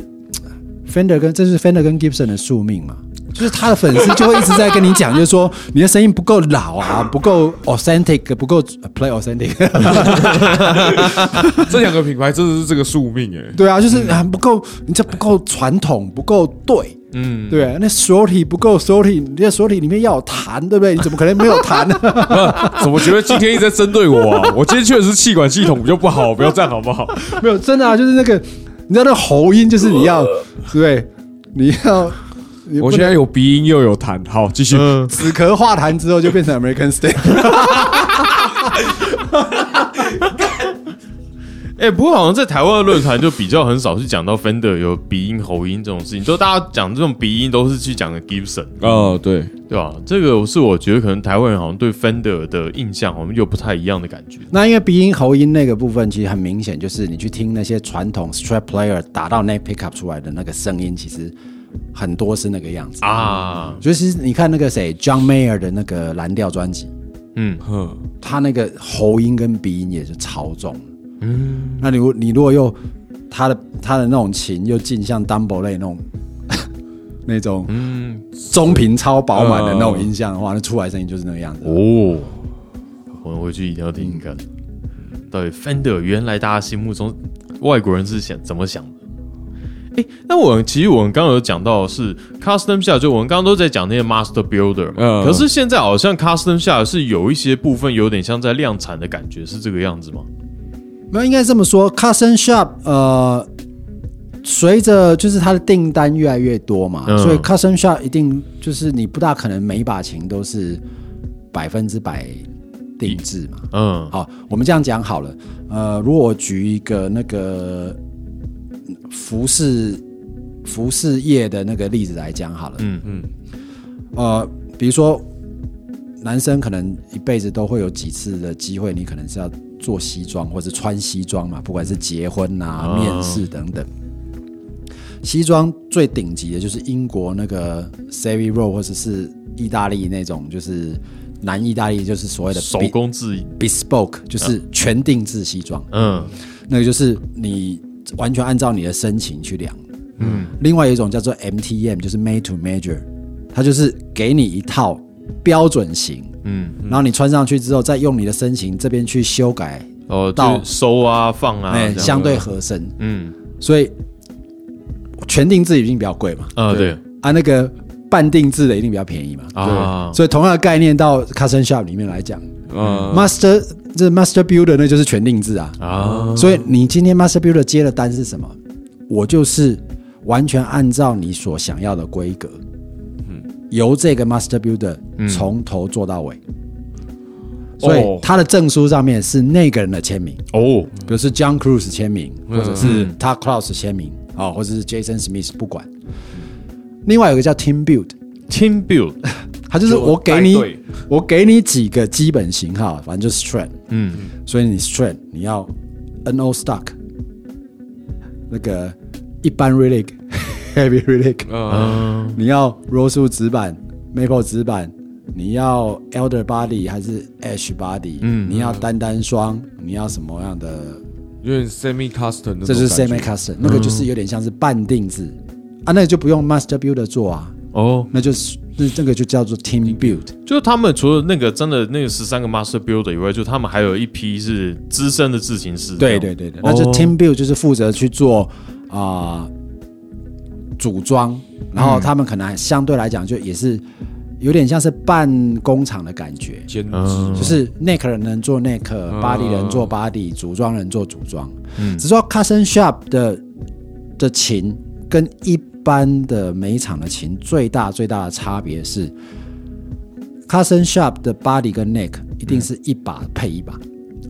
Fender 跟这是 Fender 跟 Gibson 的宿命嘛。就是他的粉丝就会一直在跟你讲，就是说你的声音不够老啊，不够 authentic，不够 play authentic。这两个品牌真的是这个宿命哎。对啊，就是啊不够，你这不够传统，不够对。嗯，对，那 shorty 不够 shorty，你这 shorty 里面要有痰，对不对？你怎么可能没有痰呢？怎么觉得今天一直在针对我啊？我今天确实是气管系统比较不好，不要这样好不好？没有，真的啊，就是那个，你知道那个喉音，就是你要，对不对？你要，我现在有鼻音又有痰，好，继续。嗯，止咳化痰之后就变成 American Style。哎、不过好像在台湾的论坛就比较很少去讲到 Fender 有鼻音、喉音这种事情，就大家讲这种鼻音都是去讲的 Gibson，哦，对，对吧？这个是我觉得可能台湾人好像对 Fender 的印象好像又不太一样的感觉。那因为鼻音、喉音那个部分，其实很明显，就是你去听那些传统 strap player 打到 neck pickup 出来的那个声音，其实很多是那个样子。啊，就是你看那个谁 John Mayer 的那个蓝调专辑，嗯哼，他那个喉音跟鼻音也是超重。嗯，那你如你如果又他的他的那种琴又进像 Dumble 类那种 那种嗯，中频超饱满的那种音像的话，那出来声音就是那个样子。哦，我回去一定要听一看，到底 Fender 原来大家心目中外国人是想怎么想的？哎、那我们其实我们刚刚有讲到的是 custom 下，就我们刚刚都在讲那些 master builder 嘛，嗯。可是现在好像 custom 下是有一些部分有点像在量产的感觉，是这个样子吗？那应该这么说，Custom Shop 呃，随着就是它的订单越来越多嘛，嗯所以 Custom Shop 一定就是你不大可能每一把琴都是百分之百定制嘛。嗯，好，我们这样讲好了。呃，如果我举一个那个服饰服饰业的那个例子来讲好了，嗯嗯呃，比如说男生可能一辈子都会有几次的机会，你可能是要做西装或是穿西装嘛，不管是结婚啊、哦面试等等。西装最顶级的就是英国那个 Savvy Row，或者是意大利那种，就是南意大利，就是所谓的手工制，bespoke，就是全定制西装。嗯那个就是你完全按照你的身形去量。嗯另外有一种叫做 MTM，就是 Made to Measure，它就是给你一套标准型，嗯，然后你穿上去之后，再用你的身形这边去修改，哦，到收啊放啊，哎、相对合身。嗯。所以全定制一定比较贵嘛，啊对。啊，那个半定制的一定比较便宜嘛。啊，所以同样的概念到 Custom Shop 里面来讲、嗯。M a s t e r 这 Master Builder 那就是全定制啊。啊，所以你今天 Master Builder 接的单是什么？我就是完全按照你所想要的规格，由这个 Master Builder 嗯从头做到尾，所以哦他的证书上面是那个人的签名，哦，比如是 John Cruz 签名，嗯或者是 Todd Klaus 签名啊、或者是 Jason Smith，不管。另外有一个叫 Team Build，Team Build，他就是我给你我给你几个基本型号，反正就是 Strength，嗯，所以你 Strength 你要 NO Stock，那个一般 Relic、Heavy Relic，嗯，嗯，你要 Rose 纸板、Maple 纸板，你要 Elder Body 还是 Ash Body？嗯你要单单双，你要什么样的？有点 semi custom 这就是 Semi Custom，那个就是有点像是半定制。啊，那个就不用 Master Builder 做啊，哦，那就是那这个就叫做 Team Build。就是他们除了那个真的那个十三个 Master Builder 以外，就他们还有一批是资深的制琴师。对对对对，那就哦。Team Build 就是负责去做啊、组装，然后他们可能相对来讲就也是有点像是半工厂的感觉，兼职，嗯。就是 neck 人能做 neck，body 人做 body，组装人做组装。嗯。只是说 custom shop 的的琴跟一般的美场的琴最大最大的差别是，custom shop 的 body 跟 neck 一定是一把配一把，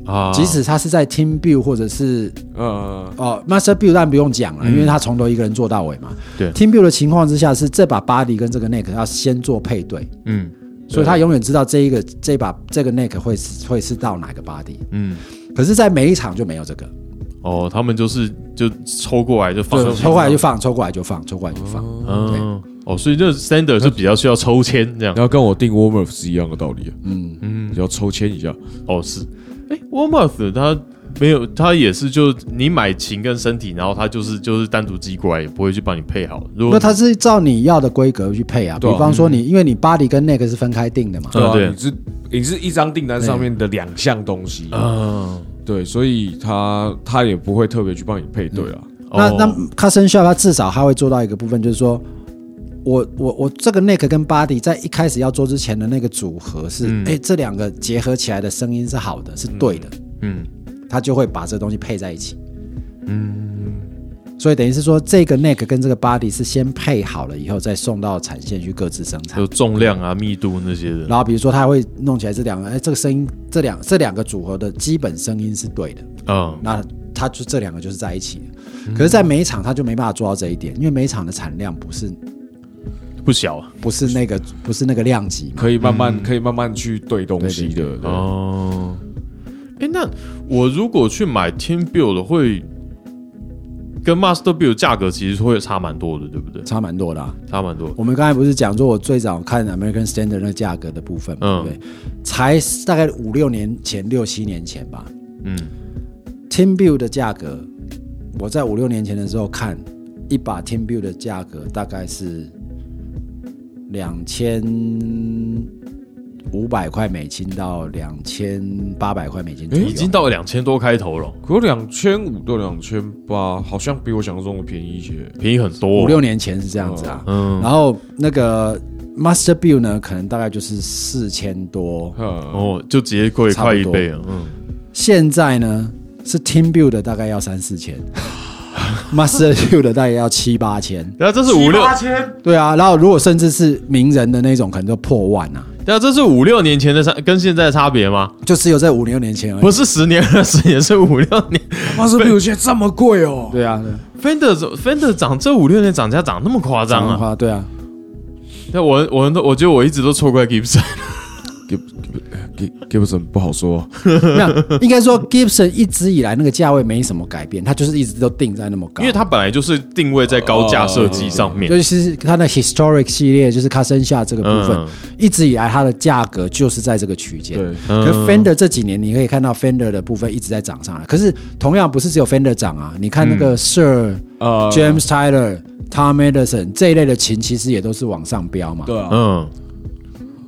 啊，即使他是在 team build 或者是呃，哦，master build 当然不用讲了，因为他从头一个人做到尾嘛。对。Team build 的情况之下是这把 body 跟这个 neck 要先做配对，嗯所以他永远知道这一个这把这个 neck 会是会是到哪个 body。嗯，可是，在每一场就没有这个，哦，他们就是就抽过来就放。抽过来就放，抽过来就放，抽过来就放。嗯，哦，所以这 Standard 是比较需要抽签这样。然后跟我定 Warmer 是一样的道理啊，嗯，嗯，要抽签一下，哦是，哎 w a r m o u t 他没有，他也是就你买琴跟身体，然后他就是就是单独寄过来，也不会去帮你配好。如果那它是照你要的规格去配啊。比对啊方说你，因为你 body 跟 neck 是分开定的嘛，对啊，对你是你是一张订单上面的两项东西，嗯，对，所以他他也不会特别去帮你配对啊，那那哦 custom shop 它至少它会做到一个部分，就是说。我我我这个 neck 跟 body 在一开始要做之前的那个组合是，哎、嗯这两个结合起来的声音是好的，是对的，嗯他就会把这东西配在一起。嗯所以等于是说，这个 neck 跟这个 body 是先配好了以后，再送到产线去各自生产有。重量啊、密度那些的。然后比如说，他会弄起来这两个，哎，这个声音，这两这两个组合的基本声音是对的，嗯那他就这两个就是在一起的。可是，在每一场他就没办法做到这一点，因为每一场的产量不是不小啊。不是那个不是那个量级。可以慢慢可以慢慢去对东西的，哦，哎，那我如果去买 Team Build 会跟 Master Build 价格其实会差蛮多的，对不对？差蛮多的、啊。差蛮多。我们刚才不是讲说，我最早看 American Standard 那个价格的部分嘛，嗯对不对？才大概五六年前、六七年前吧。嗯 Team Build 的价格，我在五六年前的时候看一把 Team Build 的价格大概是两千五百块美金到两千八百块美金左右，已经到两千多开头了，可有两千五到两千八，好像比我想象中的便宜一些。便宜很多。五六年前是这样子啊。嗯然后那个 Master Build 呢，可能大概就是四千多，嗯，哦，就直接贵快一倍了。嗯，现在呢是 Team Build 的大概要三四千 Master Build 的大概要七八千。然后这是五六，千，对啊，然后如果甚至是名人的那种，可能就破万啊，对啊，这是五六年前的差，跟现在的差别吗？就只有在五六年前而已。不是十年、二十年，是五六年。马斯比有现在这么贵哦？对啊，对 Fender Fender 涨这五六年涨价涨那么夸张啊！对啊，那我我都我觉得我一直都错怪 Gibson。Gibson 不好说，没有，应该说 Gibson 一直以来那个价位没什么改变，它就是一直都定在那么高，因为它本来就是定位在高价设计上面。尤其是它的 Historic 系列，就是 o m 下这个部分，嗯。一直以来它的价格就是在这个区间。对，嗯。可是 Fender 这几年你可以看到 Fender 的部分一直在涨上来，可是同样不是只有 Fender 涨啊，你看那个 Sir、呃。James Tyler、Tom Edison 这一类的琴，其实也都是往上飙嘛。对啊，嗯，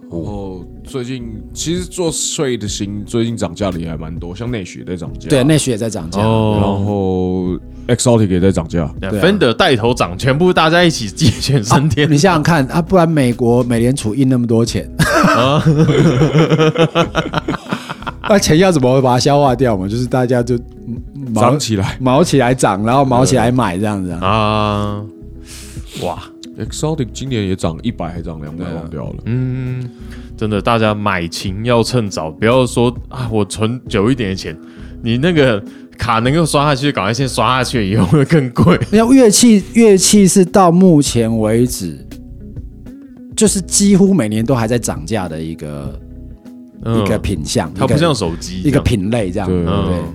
哦，最近其实做税的型最近涨价的也还蛮多，像内需也在涨价，对，内需也在涨价。然哦，后 Exotic 也在涨价，那对啊 Fender 带头涨，全部大家一起鸡犬升天 你想想看啊，不然美国美联储印那么多钱，啊！那钱要怎么把它消化掉嘛？就是大家就涨起来。毛起来涨，然后毛起来买这样子啊。啊！哇，Exotic 今年也涨一百，还涨两百，忘掉了。嗯，真的，大家买琴要趁早，不要说啊，我存久一点的钱，你那个卡能够刷下去，赶快先刷下去，以后会更贵。要乐器乐器是到目前为止，就是几乎每年都还在涨价的一个、嗯。一个品相，它不像手机一个品类这样，对。对。嗯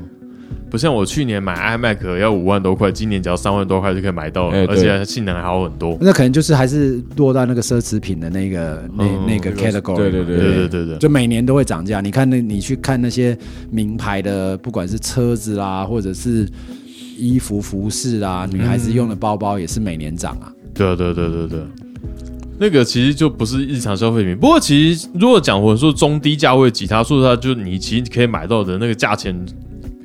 不像我去年买 iMac 要五万多块，今年只要三万多块就可以买到了，哎对而且性能还好很多。那可能就是还是落到那个奢侈品的那个那、嗯那个 category，嘛对对对对对对对，就每年都会涨价。你看那，你去看那些名牌的，不管是车子啦，或者是衣服服饰啦，女孩子用的包包也是每年涨啊。对啊对对对对，那个其实就不是日常消费品。不过其实如果讲我说中低价位吉他，说实话，就你其实可以买到的那个价钱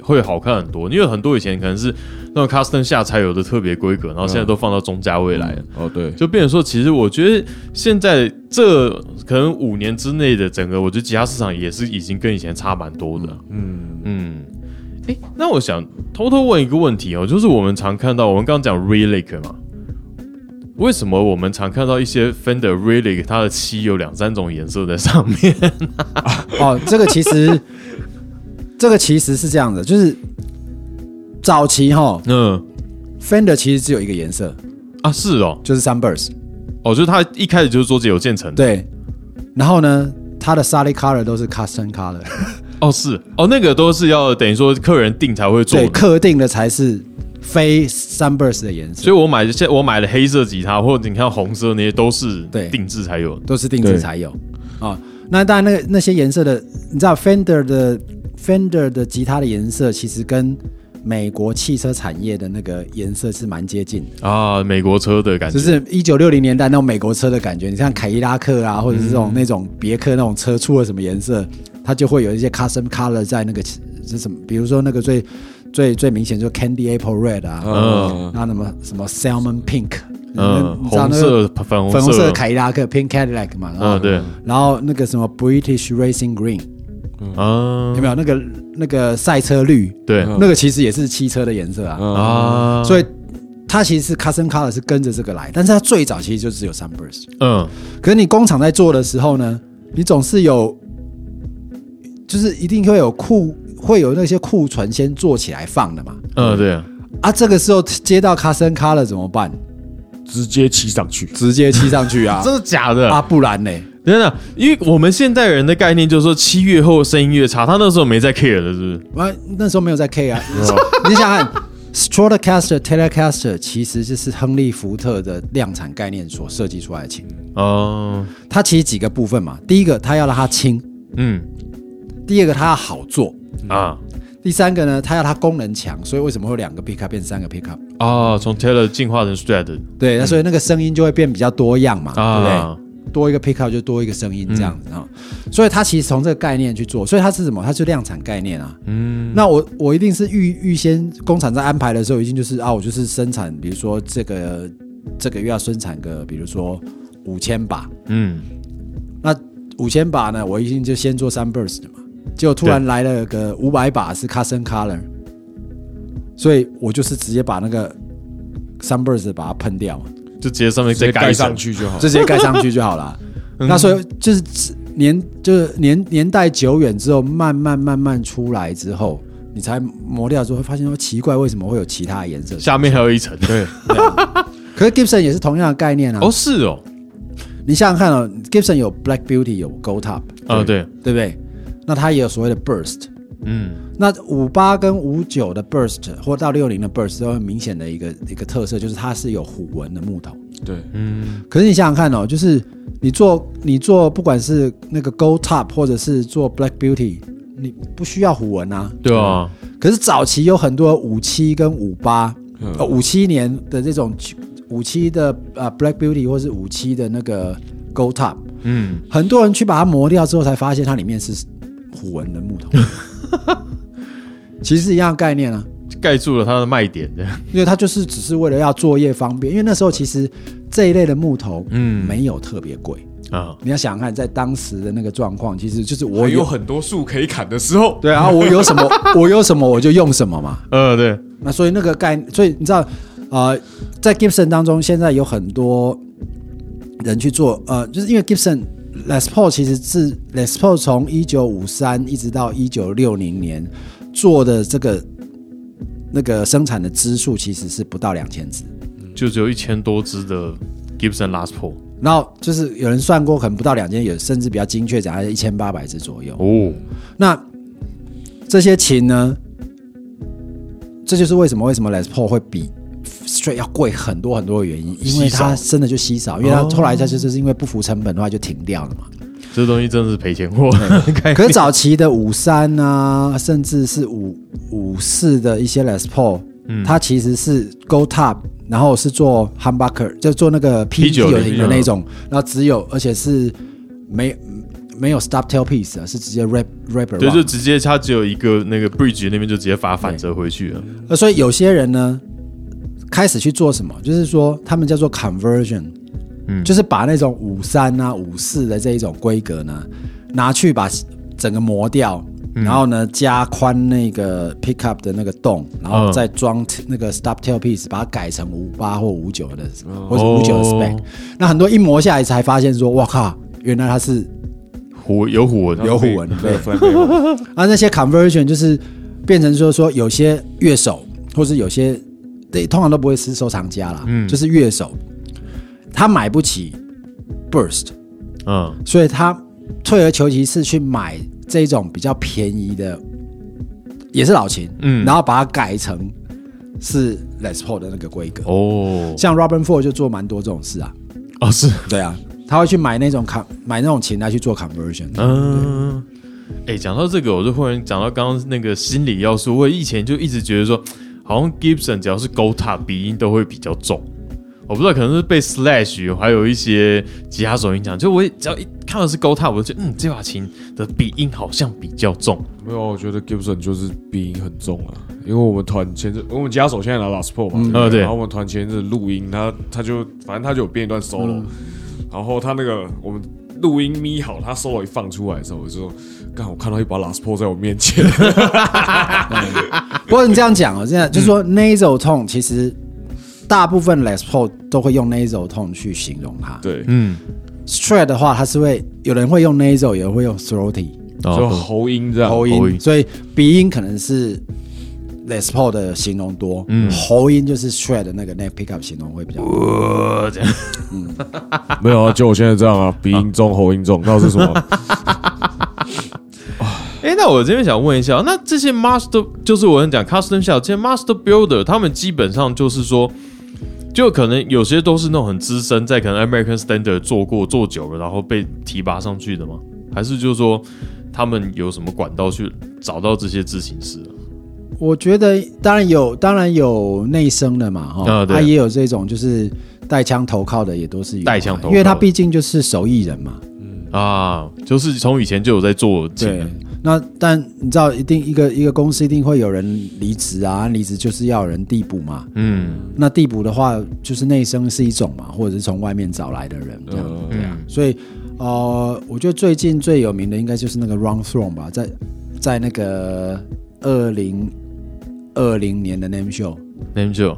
会好看很多，因为很多以前可能是那种 custom 下才有的特别规格，然后现在都放到中价位来了。哦，对，就变成说，其实我觉得现在这可能五年之内的整个，我觉得吉他市场也是已经跟以前差蛮多的。嗯，嗯，哎、那我想偷偷问一个问题哦，就是我们常看到，我们刚刚讲 Relic 嘛，为什么我们常看到一些 Fender Relic 它的漆有两三种颜色在上面？哦，这个其实这个其实是这样的，就是早期哈嗯，Fender 其实只有一个颜色，啊，是哦，就是 Sunburst。哦，就是它一开始就是做结有建成的。对，然后呢，它的 solid color 都是 custom color，哦，是哦，那个都是要等于说客人定才会做对，的。刻定的才是非 Sunburst 的颜色。所以我买的现我买的黑色吉他，或者你看红色那些都是对定制才有的。都是定制才有啊、那当然，那个那些颜色的，你知道 Fender 的 Fender 的吉他的颜色，其实跟美国汽车产业的那个颜色是蛮接近的，啊，美国车的感觉，就是一九六零年代那种美国车的感觉。你像凯迪拉克啊，或者是这种、那种别克那种车出了什么颜色，它就会有一些 custom color 在那个是什么，比如说那个最最最明显就是 Candy Apple Red 啊，嗯，那什么什么 Salmon Pink，嗯，你知道红那个色、粉红粉红色的，凯迪拉克 Pink Cadillac 嘛，嗯，对，然后那个什么 British Racing Green 啊有没有？那个那个赛车绿，对嗯那个其实也是汽车的颜色啊。啊，啊，所以它其实是 custom color 是跟着这个来，但是它最早其实就只有 Sunburst。嗯，可是你工厂在做的时候呢，你总是有，就是一定会有库，会有那些库存先做起来放的嘛。嗯，对啊，啊，这个时候接到 custom color 怎么办？直接骑上去，直接骑上去啊！真的假的？啊，不然呢？真的，因为我们现代人的概念就是说，七月后声音越差，他那时候没在 care 的，是不是？啊，那时候没有在 care 啊。你想想看，Stratocaster、Telecaster 其实就是亨利福特的量产概念所设计出来的琴。哦，它其实几个部分嘛，第一个它要让它轻，嗯第二个它要好做，啊第三个呢它要它功能强，所以为什么会有两个 pickup 变三个 pickup？啊，从 Taylor 进化成 Strat 对，那所以那个声音就会变比较多样嘛，对不对？啊，多一个 pickup 就多一个声音这样子啊、所以它其实从这个概念去做，所以它是什么？它是量产概念啊。嗯。那我我一定是预预先工厂在安排的时候，一定就是啊，我就是生产，比如说这个这个月要生产个，比如说五千把，嗯，那五千把呢，我一定就先做 Sunburst 嘛，结果突然来了个五百把是 Custom Color，所以我就是直接把那个 Sunburst 把它喷掉。嘛，就直接上面直接盖再盖上，去就好。就直接盖上去就好了。那所以就是年就是年年代久远之后，慢慢慢慢出来之后，你才磨掉之后，会发现说奇怪，为什么会有其他颜色？下面还有一层。对，可是 Gibson 也是同样的概念啊。哦，是哦，你想想看哦，Gibson 有 Black Beauty，有 Gold Top，啊，对，对不对？那它也有所谓的 Burst。嗯那五八跟五九的 Burst 或到六零的 Burst 都很明显的一个一个特色，就是它是有虎纹的木头。对，嗯可是你想想看哦，就是你做你做不管是那个 Gold Top 或者是做 Black Beauty，你不需要虎纹啊。对啊，可是早期有很多五七跟五八，嗯呃五七年的这种五七的呃 Black Beauty 或是五七的那个 Gold Top，嗯，很多人去把它磨掉之后，才发现它里面是虎纹的木头。其实是一样概念啊，盖住了它的卖点的。因为它就是只是为了要作业方便。因为那时候其实这一类的木头，嗯没有特别贵。啊，你要想想看，在当时的那个状况，其实就是我我有很多树可以砍的时候，对啊，我有什么 我有什么我就用什么嘛。呃，对，那所以那个概，所以你知道，呃，在 Gibson 当中，现在有很多人去做，呃，就是因为 Gibson Les Paul 其实是 Les Paul 从一九五三一直到一九六零年做的这个那个生产的支数其实是不到两千支，就只有一千多支的 Gibson Les Paul 然后就是有人算过，可能不到两千，有甚至比较精确讲，一千八百支左右。哦，那这些琴呢，这就是为什么为什么 Les Paul 会比 Straight 要贵很多很多的原因，因为它真的就稀少，因为它后来它就就是因为不服成本的话就停掉了嘛。这东西真的是赔钱货。可是早期的五三啊，甚至是五五四的一些 Les Paul，、它其实是 Go Top，然后是做 humbucker，就做那个 P 九 P90 零的那种，然后只有而且是没没有 stop tail piece 啊，是直接 rap rap 对，around 就直接它只有一个那个 bridge 那边就直接把它反折回去了。呃，所以有些人呢，开始去做什么，就是说他们叫做 conversion，嗯。就是把那种五三啊、五四的这一种规格呢，拿去把整个磨掉，嗯。然后呢加宽那个 pickup 的那个洞，然后嗯。再装那个 stop tail piece，把它改成五八或五九的，或者五九的 spec、哦那很多一磨下来才发现说，哇靠，原来它是虎有虎纹，有虎纹。对。啊，那些 conversion 就是变成说说有些乐手，或是有些对，通常都不会是收藏家啦，嗯。就是乐手，他买不起 burst，嗯，所以他退而求其次去买这种比较便宜的，也是老琴，嗯。然后把它改成是 Les Paul 的那个规格。哦，像 Robin Ford 就做蛮多这种事啊，哦是，对啊，他会去买那种 con 买那种琴来去做 conversion。嗯，哎，讲到这个，我就忽然讲到刚刚那个心理要素。我以前就一直觉得说，好像 Gibson 只要是 Go Top 鼻音都会比较重。我不知道，可能是被 Slash 还有一些吉他手影响。就我只要一看到是 Go Top，我就觉得嗯，这把琴的鼻音好像比较重。没有，我觉得 Gibson 就是鼻音很重啊，因为我们团前阵，我们吉他手现在拿 Last Pro 嘛，呃对然后我们团前阵录音，他他就反正他就有编一段 solo，、然后他那个我们录音咪好，他 solo 一放出来的时候，我就说，刚好我看到一把 Last Pro 在我面前，不过你这样讲哦，现在就是说 nasal tone，其实大部分 Paul 都会用 nasal tone 去形容它。对，嗯，Strat 的话，它是会有人会用 nasal，有人会用 throaty 就哦，喉音这样，喉喉音，所以鼻音可能是 Les Paul 的形容多，嗯。喉音就是 Strat 的那个 neck pickup 形容会比较这样。没有啊，就我现在这样啊，鼻音重，喉音重，那是什么？哎，那我这边想问一下，那这些 master 就是我跟你讲 custom shop 这些 master builder，他们基本上就是说，就可能有些都是那种很资深，在可能 American Standard 做过做久了，然后被提拔上去的吗？还是就是说他们有什么管道去找到这些执行师啊？我觉得当然有，当然有内生的嘛，哈、他也有这种就是带枪投靠的，也都是带枪投靠因为他毕竟就是手艺人嘛。啊，就是从以前就有在做琴对，，那但你知道，一定一个一个公司一定会有人离职啊，离职就是要有人递补嘛。嗯那递补的话，就是内生是一种嘛，或者是从外面找来的人这样。嗯对啊，所以呃，我觉得最近最有名的应该就是那个 Run Throne 吧，在在那个二零二零年的 Name Show，Name Show，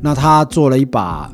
那他做了一把。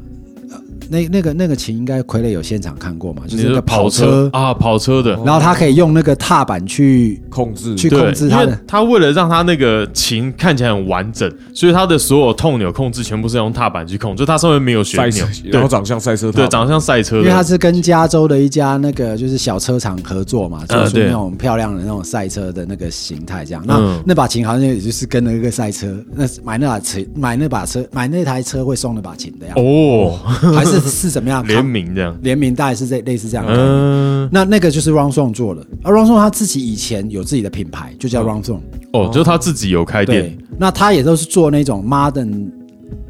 呃那那个那个琴应该傀儡有现场看过嘛？就是那个跑车，啊，跑车的。然后他可以用那个踏板去控制去控制它的。他为了让他那个琴看起来很完整，所以他的所有痛钮控制全部是用踏板去控，就它上面没有旋钮，，然后长相赛车对，长得像赛车，因为他是跟加州的一家那个就是小车厂合作嘛，做出对。那种漂亮的那种赛车的那个形态，这样。那、嗯。那把琴好像也就是跟那个赛车，那买那把车买那把车买那台车会送那把琴的样子，哦，还是是怎么样？联名这样，联名大概是这类似这样的。嗯，那那个就是 Ron Song 做的，而 Ron Song 他自己以前有自己的品牌，就叫 Ron Song、哦，就是他自己有开店，，那他也都是做那种 modern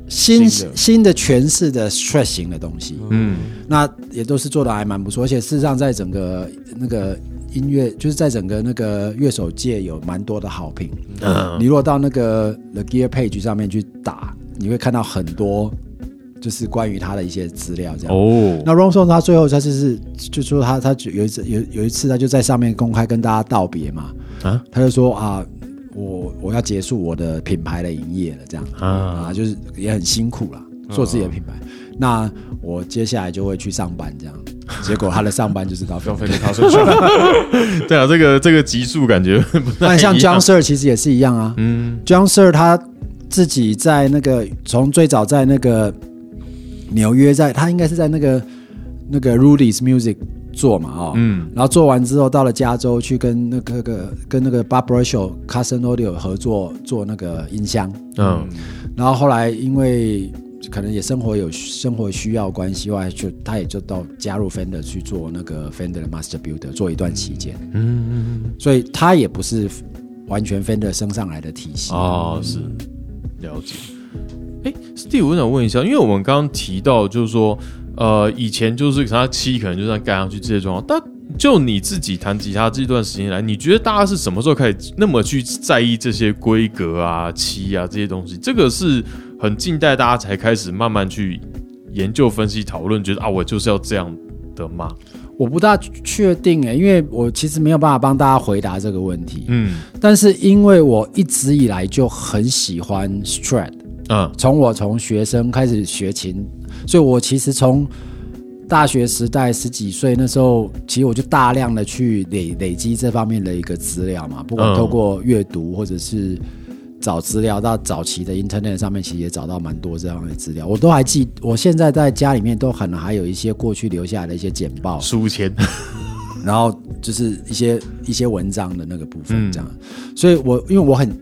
新新的。诠释的 stress 型的东西。嗯，那也都是做的还蛮不错，而且事实上在整个那个音乐，就是在整个那个乐手界有蛮多的好评。嗯。你如果到那个 The Gear Page 上面去打，你会看到很多就是关于他的一些资料这样。哦，那 Ron Song 他最后他就是就说他他有一次有有一次他就在上面公开跟大家道别嘛，啊他就说啊。我我要结束我的品牌的营业了，这样啊啊，就是也很辛苦啦，做自己的品牌。那我接下来就会去上班，这样。结果他的上班就是到要飞到他身上，对啊，这个这个级数感觉不太那像 John Sir 其实也是一样啊。嗯 John Sir 他自己在那个从最早在那个纽约在，他应该是在那个那个 Rudy's Music 做嘛，哦，嗯。然后做完之后到了加州去跟那个个跟那个 Bob Custom Audio 合作做那个音箱，嗯。然后后来因为可能也生活有生活需要关系，后来就他也就到加入 Fender 去做那个 Fender 的 Master Builder 做一段期间，嗯嗯嗯。所以他也不是完全 Fender 升上来的体系。哦，是。了解。哎，Steve，我想问一下，因为我们刚刚提到，就是说，呃，以前就是他漆可能就这样盖上去这些状况，但就你自己弹吉他这段时间来，你觉得大家是什么时候开始那么去在意这些规格啊、漆啊这些东西？这个是很近代大家才开始慢慢去研究、分析、讨论，觉得啊，我就是要这样的吗？我不大确定诶，因为我其实没有办法帮大家回答这个问题。嗯但是因为我一直以来就很喜欢 Strat，嗯。从我从学生开始学琴，所以我其实从大学时代十几岁那时候，其实我就大量的去累累积这方面的一个资料嘛，不管嗯透过阅读或者是找资料，到早期的 Internet 上面，其实也找到蛮多这样的资料。我都还记，我现在在家里面都可能还有一些过去留下来的一些简报，书签，然后就是一些一些文章的那个部分嗯。这样，所以我因为我很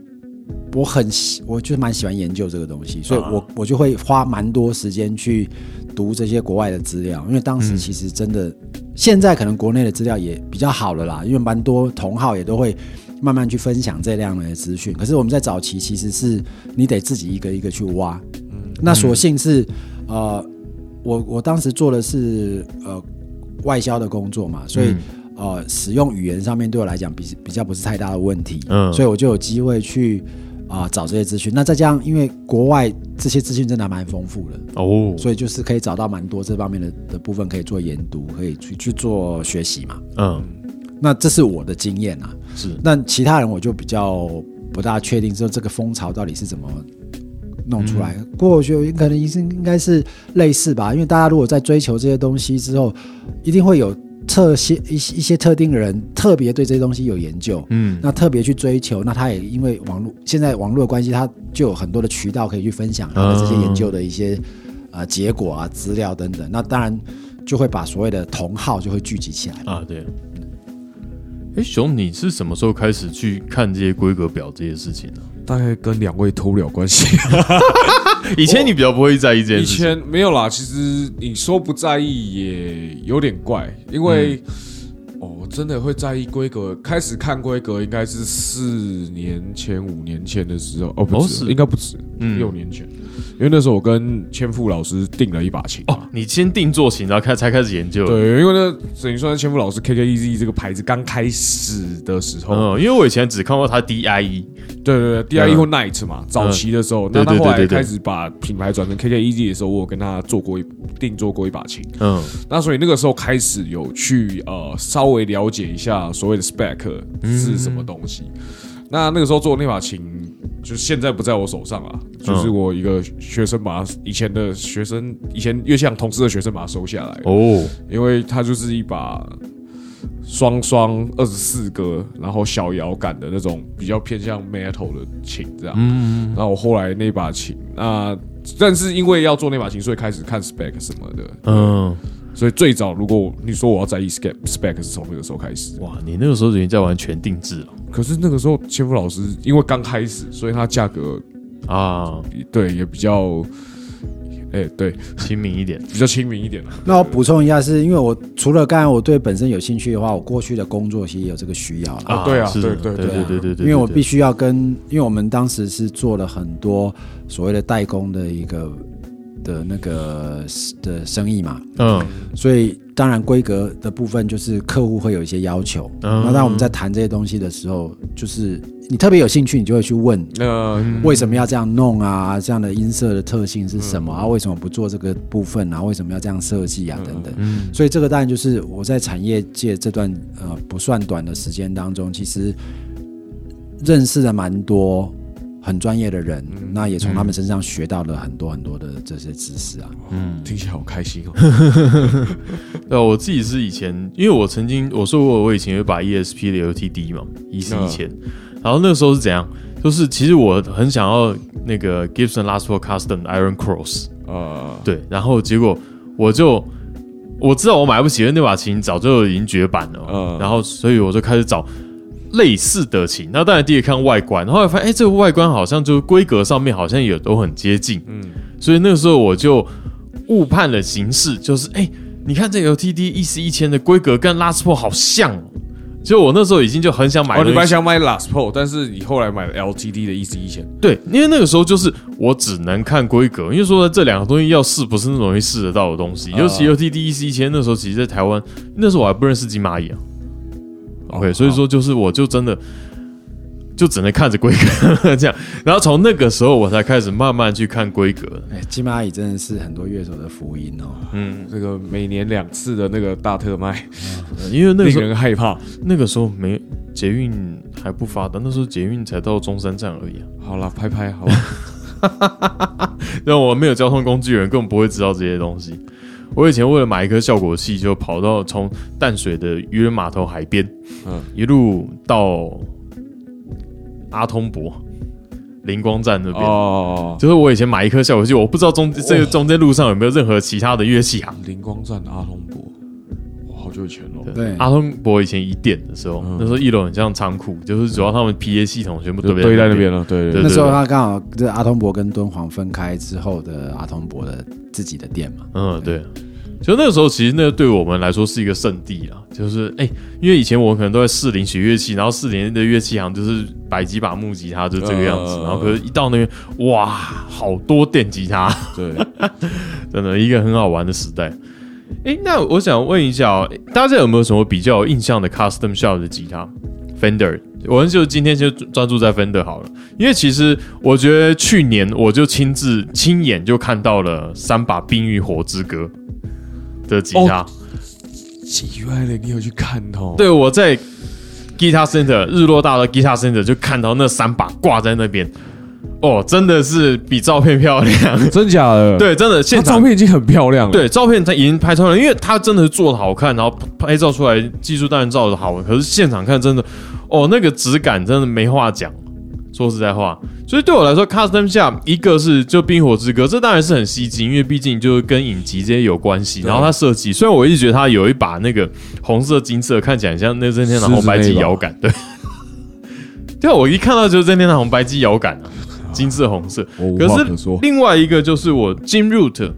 我很喜，我就蛮喜欢研究这个东西，所以我、我就会花蛮多时间去读这些国外的资料，因为当时其实真的，现在可能国内的资料也比较好了啦，因为蛮多同好也都会慢慢去分享这样的资讯，可是我们在早期其实是你得自己一个一个去挖，那所幸是呃，我我当时做的是呃外销的工作嘛，所以、呃使用语言上面对我来讲比比较不是太大的问题，嗯。所以我就有机会去啊、找这些资讯。那再加上因为国外这些资讯真的还蛮丰富的，哦，所以就是可以找到蛮多这方面的的部分可以做研读，可以去去做学习嘛。嗯那这是我的经验啊。是那其他人我就比较不大确定，说这个风潮到底是怎么弄出来。不过我觉得可能是应该是类似吧，因为大家如果在追求这些东西之后，一定会有特些一些一些特定的人特别对这些东西有研究。嗯那特别去追求，那他也因为网络现在网络的关系，他就有很多的渠道可以去分享他的这些研究的一些呃结果啊、资料等等。那当然就会把所谓的同好就会聚集起来。啊，对。哎，熊，你是什么时候开始去看这些规格表这些事情呢、大概跟两位脱不了关系。以前你比较不会在意这件以事情，前没有啦，其实你说不在意也有点怪，因为、哦，我真的会在意规格。开始看规格应该是四年前、五年前的时候，哦，不是应该不止，嗯六年前。因为那时候我跟千富老师定了一把琴嘛。哦，你先定做琴，然后开才开始研究。，对，因为那等于说千富老师 KKEZ 这个牌子刚开始的时候，嗯，因为我以前只看过他 DIE，对对对，DIE 或 Night 嘛，早期的时候，那对他后来开始把品牌转成 KKEZ 的时候，我有跟他做过一定做过一把琴，嗯。那所以那个时候开始有去呃稍微了解一下所谓的 spec 是什么东西。那那个时候做的那把琴，就是现在不在我手上啊，就是我一个学生把它以前的学生，以前乐器行同事的学生把它收下来，哦，因为它就是一把双双二十四格，然后小摇杆的那种比较偏向 metal 的琴这样。嗯然后我后来那把琴，那但是因为要做那把琴，所以开始看 spec 什么的。嗯，所以最早如果你说我要在意 spec spec 是从那个时候开始。哇，你那个时候已经在玩全定制了可是那个时候千夫老师因为刚开始，所以它价格啊，对也比较，哎、对，亲民一点。比较亲民一点啊。那我补充一下，是因为我除了刚才我对本身有兴趣的话，我过去的工作其实也有这个需要啦。啊对啊对对对对对对对，因为我必须要跟，因为我们当时是做了很多所谓的代工的一个的那个的生意嘛，嗯所以当然规格的部分就是客户会有一些要求。嗯那当我们在谈这些东西的时候，就是你特别有兴趣，你就会去问呃、为什么要这样弄啊？这样的音色的特性是什么啊？为什么不做这个部分啊？为什么要这样设计啊？等等。嗯所以这个当然就是我在产业界这段呃不算短的时间当中，其实认识了蛮多很专业的人，那也从他们身上学到了很多很多的这些知识啊。嗯。听起来好开心哦。对 啊，我自己是以前，因为我曾经我说过，我以前有把 ESP 的 LTD 嘛，一四一千，然后那个时候是怎样？就是其实我很想要那个 Gibson Les Paul Custom Iron Cross，呃，对，然后结果我就我知道我买不起，因为那把琴早就已经绝版了，嗯然后所以我就开始找类似的琴。那当然第一个看外观，后来发现哎，这个外观好像就是规格上面好像也都很接近，嗯，所以那个时候我就误判了形式，就是哎，你看这 LTD 一四一千的规格跟拉斯珀好像哦。就我那时候已经就很想买哦，你本来想买 Last Pro，但是你后来买了 LTD 的一四一千，对，因为那个时候就是我只能看规格，因为说这两个东西要试不是那么容易试得到的东西。尤其 LTD EC 一千那时候，其实在台湾那时候我还不认识金蚂蚁啊。OK，、所以说就是我就真的就只能看着规格这样，然后从那个时候我才开始慢慢去看规格。哎，金蚂蚁真的是很多乐手的福音哦。嗯这个每年两次的那个大特卖，因为那个时候人害怕。那个时候没捷运还不发达，那时候捷运才到中山站而已啊。好了，拍拍好吧。让我没有交通工具的人根本不会知道这些东西。我以前为了买一颗效果器，就跑到从淡水的渔人码头海边，嗯一路到阿通博灵光站那边。哦，就是我以前买一颗效果器，我不知道中这个中间路上有没有任何其他的乐器行。灵光站阿通博，久以前哦。对，阿通博以前一店的时候，嗯那时候一楼很像仓库，就是主要他们 PA 系统全部都就堆在那边了，对对那时候他刚好这阿通博跟敦煌分开之后的阿通博的自己的店嘛。嗯，对。就那个时候，其实那个对我们来说是一个圣地啊，就是哎、因为以前我们可能都在士林学乐器，然后士林的乐器行就是摆几把木吉他，就这个样子。呃然后可是一到那边，哇，好多电吉他，对，真的一个很好玩的时代。哎、那我想问一下哦，大家有没有什么比较有印象的 custom shop 的吉他？Fender，我们就今天就专注在 Fender 好了，因为其实我觉得去年我就亲自亲眼就看到了三把《冰与火之歌》的吉他。哦奇怪了，你有去看哦？对，我在 Guitar Center 日落大的 Guitar Center 就看到那三把挂在那边，哦，真的是比照片漂亮。真假的？，对，真的现他场照片已经很漂亮了。，对，照片它已经拍出来了，因为它真的是做的好看，然后拍照出来技术当然照的好，可是现场看真的，哦，那个质感真的没话讲。说实在话，所以对我来说，custom 下一个是就《冰火之歌》，这当然是很吸睛，因为毕竟就是跟影集这些有关系。然后它设计，虽然我一直觉得它有一把那个红色、金色，看起来很像那任天堂红白机摇杆，对。对啊，我一看到就是任天堂红白机摇杆啊，金色、红色。可是。另外一个就是我 Jim Root，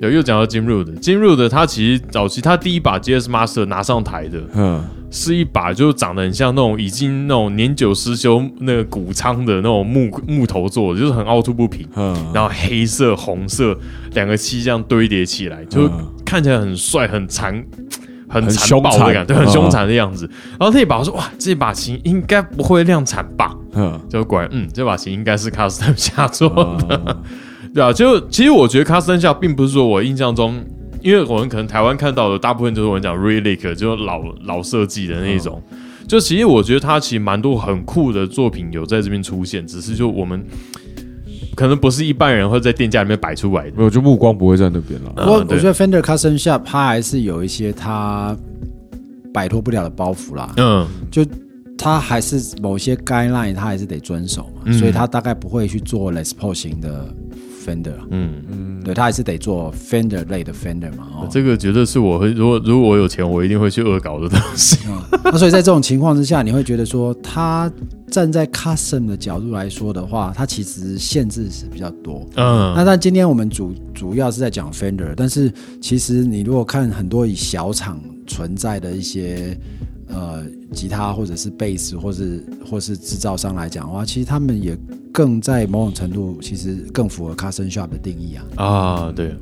有又讲到 Jim Root，Jim Root 他其实早期他第一把 GS Master 拿上台的嗯，是一把就长得很像那种已经那种年久失修那个谷仓的那种木木头做的，就是很凹凸不平，嗯，然后黑色、红色两个漆这样堆叠起来，就嗯看起来很帅、很残。很很残暴凶残的感觉，很嗯凶残的样子。然后那把我说，哇，这把琴应该不会量产吧？嗯，就果然，嗯，这把琴应该是 custom 下做的。嗯 对啊，就其实我觉得 custom 下并不是说我印象中，因为我们可能台湾看到的大部分就是我们讲 relic，就是老老设计的那种。就其实我觉得它其实蛮多很酷的作品有在这边出现，只是就我们可能不是一般人会在店家里面摆出来的。没有，就目光不会在那边了。不过我觉得 Fender Custom Shop 它还是有一些它摆脱不了的包袱啦，嗯就它还是某些 guideline 它还是得遵守嘛，嗯所以它大概不会去做 Les Paul 型的 Fender，嗯，对，他还是得做 Fender 类的 Fender 嘛，哦，这个绝对是我会，如果如果我有钱，我一定会去恶搞的东西。那所以在这种情况之下，你会觉得说，他站在 custom 的角度来说的话，它其实限制是比较多。嗯。那嗯但今天我们主主要是在讲 Fender，但是其实你如果看很多以小厂存在的一些呃吉他或者是贝斯或是或是制造商来讲的话，其实他们也更在某种程度其实更符合 custom shop 的定义啊。啊，对，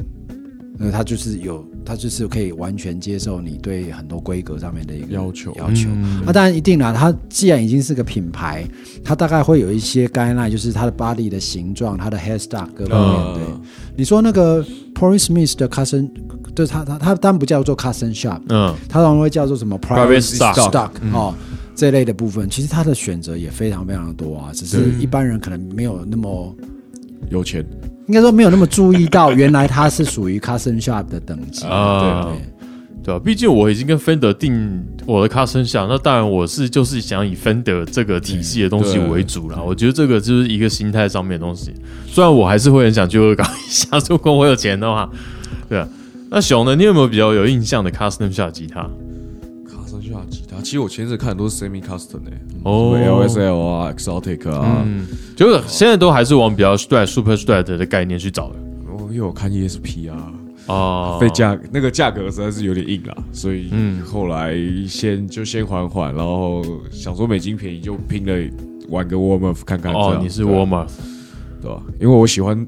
那他就是有，他就是可以完全接受你对很多规格上面的一个要求要求。嗯那当然一定啦，它既然已经是个品牌，它大概会有一些 guideline，就是它的 body 的形状、它的 headstock 各方面。嗯对，你说那个 p o r i Smith 的 custom，就是它它它当然不叫做 custom shop，嗯它通常会叫做什么 Private stock stock 哦。这类的部分，其实它的选择也非常非常的多啊，只是一般人可能没有那么。有钱，应该说没有那么注意到，原来它是属于 custom shop 的等级啊对对啊，毕竟我已经跟 Fender 定我的 custom 下，那当然我是就是想以 Fender 这个体系的东西为主啦。我觉得这个就是一个心态上面的东西。虽然我还是会很想去恶搞一下，如果我有钱的话，对啊。那熊呢？你有没有比较有印象的 custom 下吉他？卡森下吉他，其实我前阵子看的都是 semi custom 诶，哦哦，LSL 啊，Exotic 啊，嗯，就是现在都还是往比较 strat super strat 的概念去找的哦，因为我看 ESP 啊，啊。费价那个价格实在是有点硬啦，所以嗯后来先就先缓缓，然后想说美金便宜就拼了玩个 warm up 看看这样。，哦你是对啊 Walmart，对吧？因为我喜欢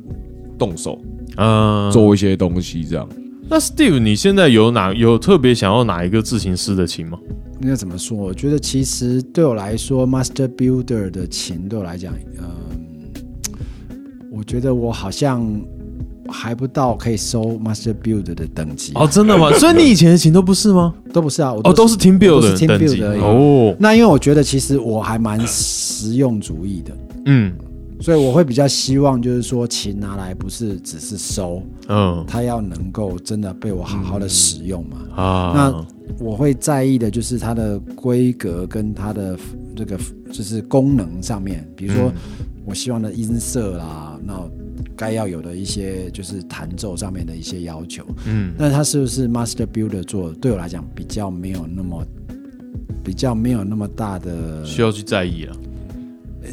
动手嗯，做一些东西，这样。那 Steve，你现在有哪有特别想要哪一个自行师的琴吗？应该怎么说？我觉得其实对我来说，Master Builder 的琴对我来讲，嗯，我觉得我好像还不到可以收 Master Builder 的等级。哦，真的吗？所以你以前的琴都不是吗？都不是啊，我哦，都是 Team Build 我都是 Team 的等级 Build 而已哦。那因为我觉得其实我还蛮实用主义的，嗯所以我会比较希望就是说琴拿来不是只是收，嗯它要能够真的被我好好的使用嘛。啊，那我会在意的就是它的规格跟它的这个就是功能上面，比如说我希望的音色啦，那该要有的一些就是弹奏上面的一些要求。嗯那它是不是 Master Builder 做的？对我来讲比较没有那么比较没有那么大的需要去在意啊。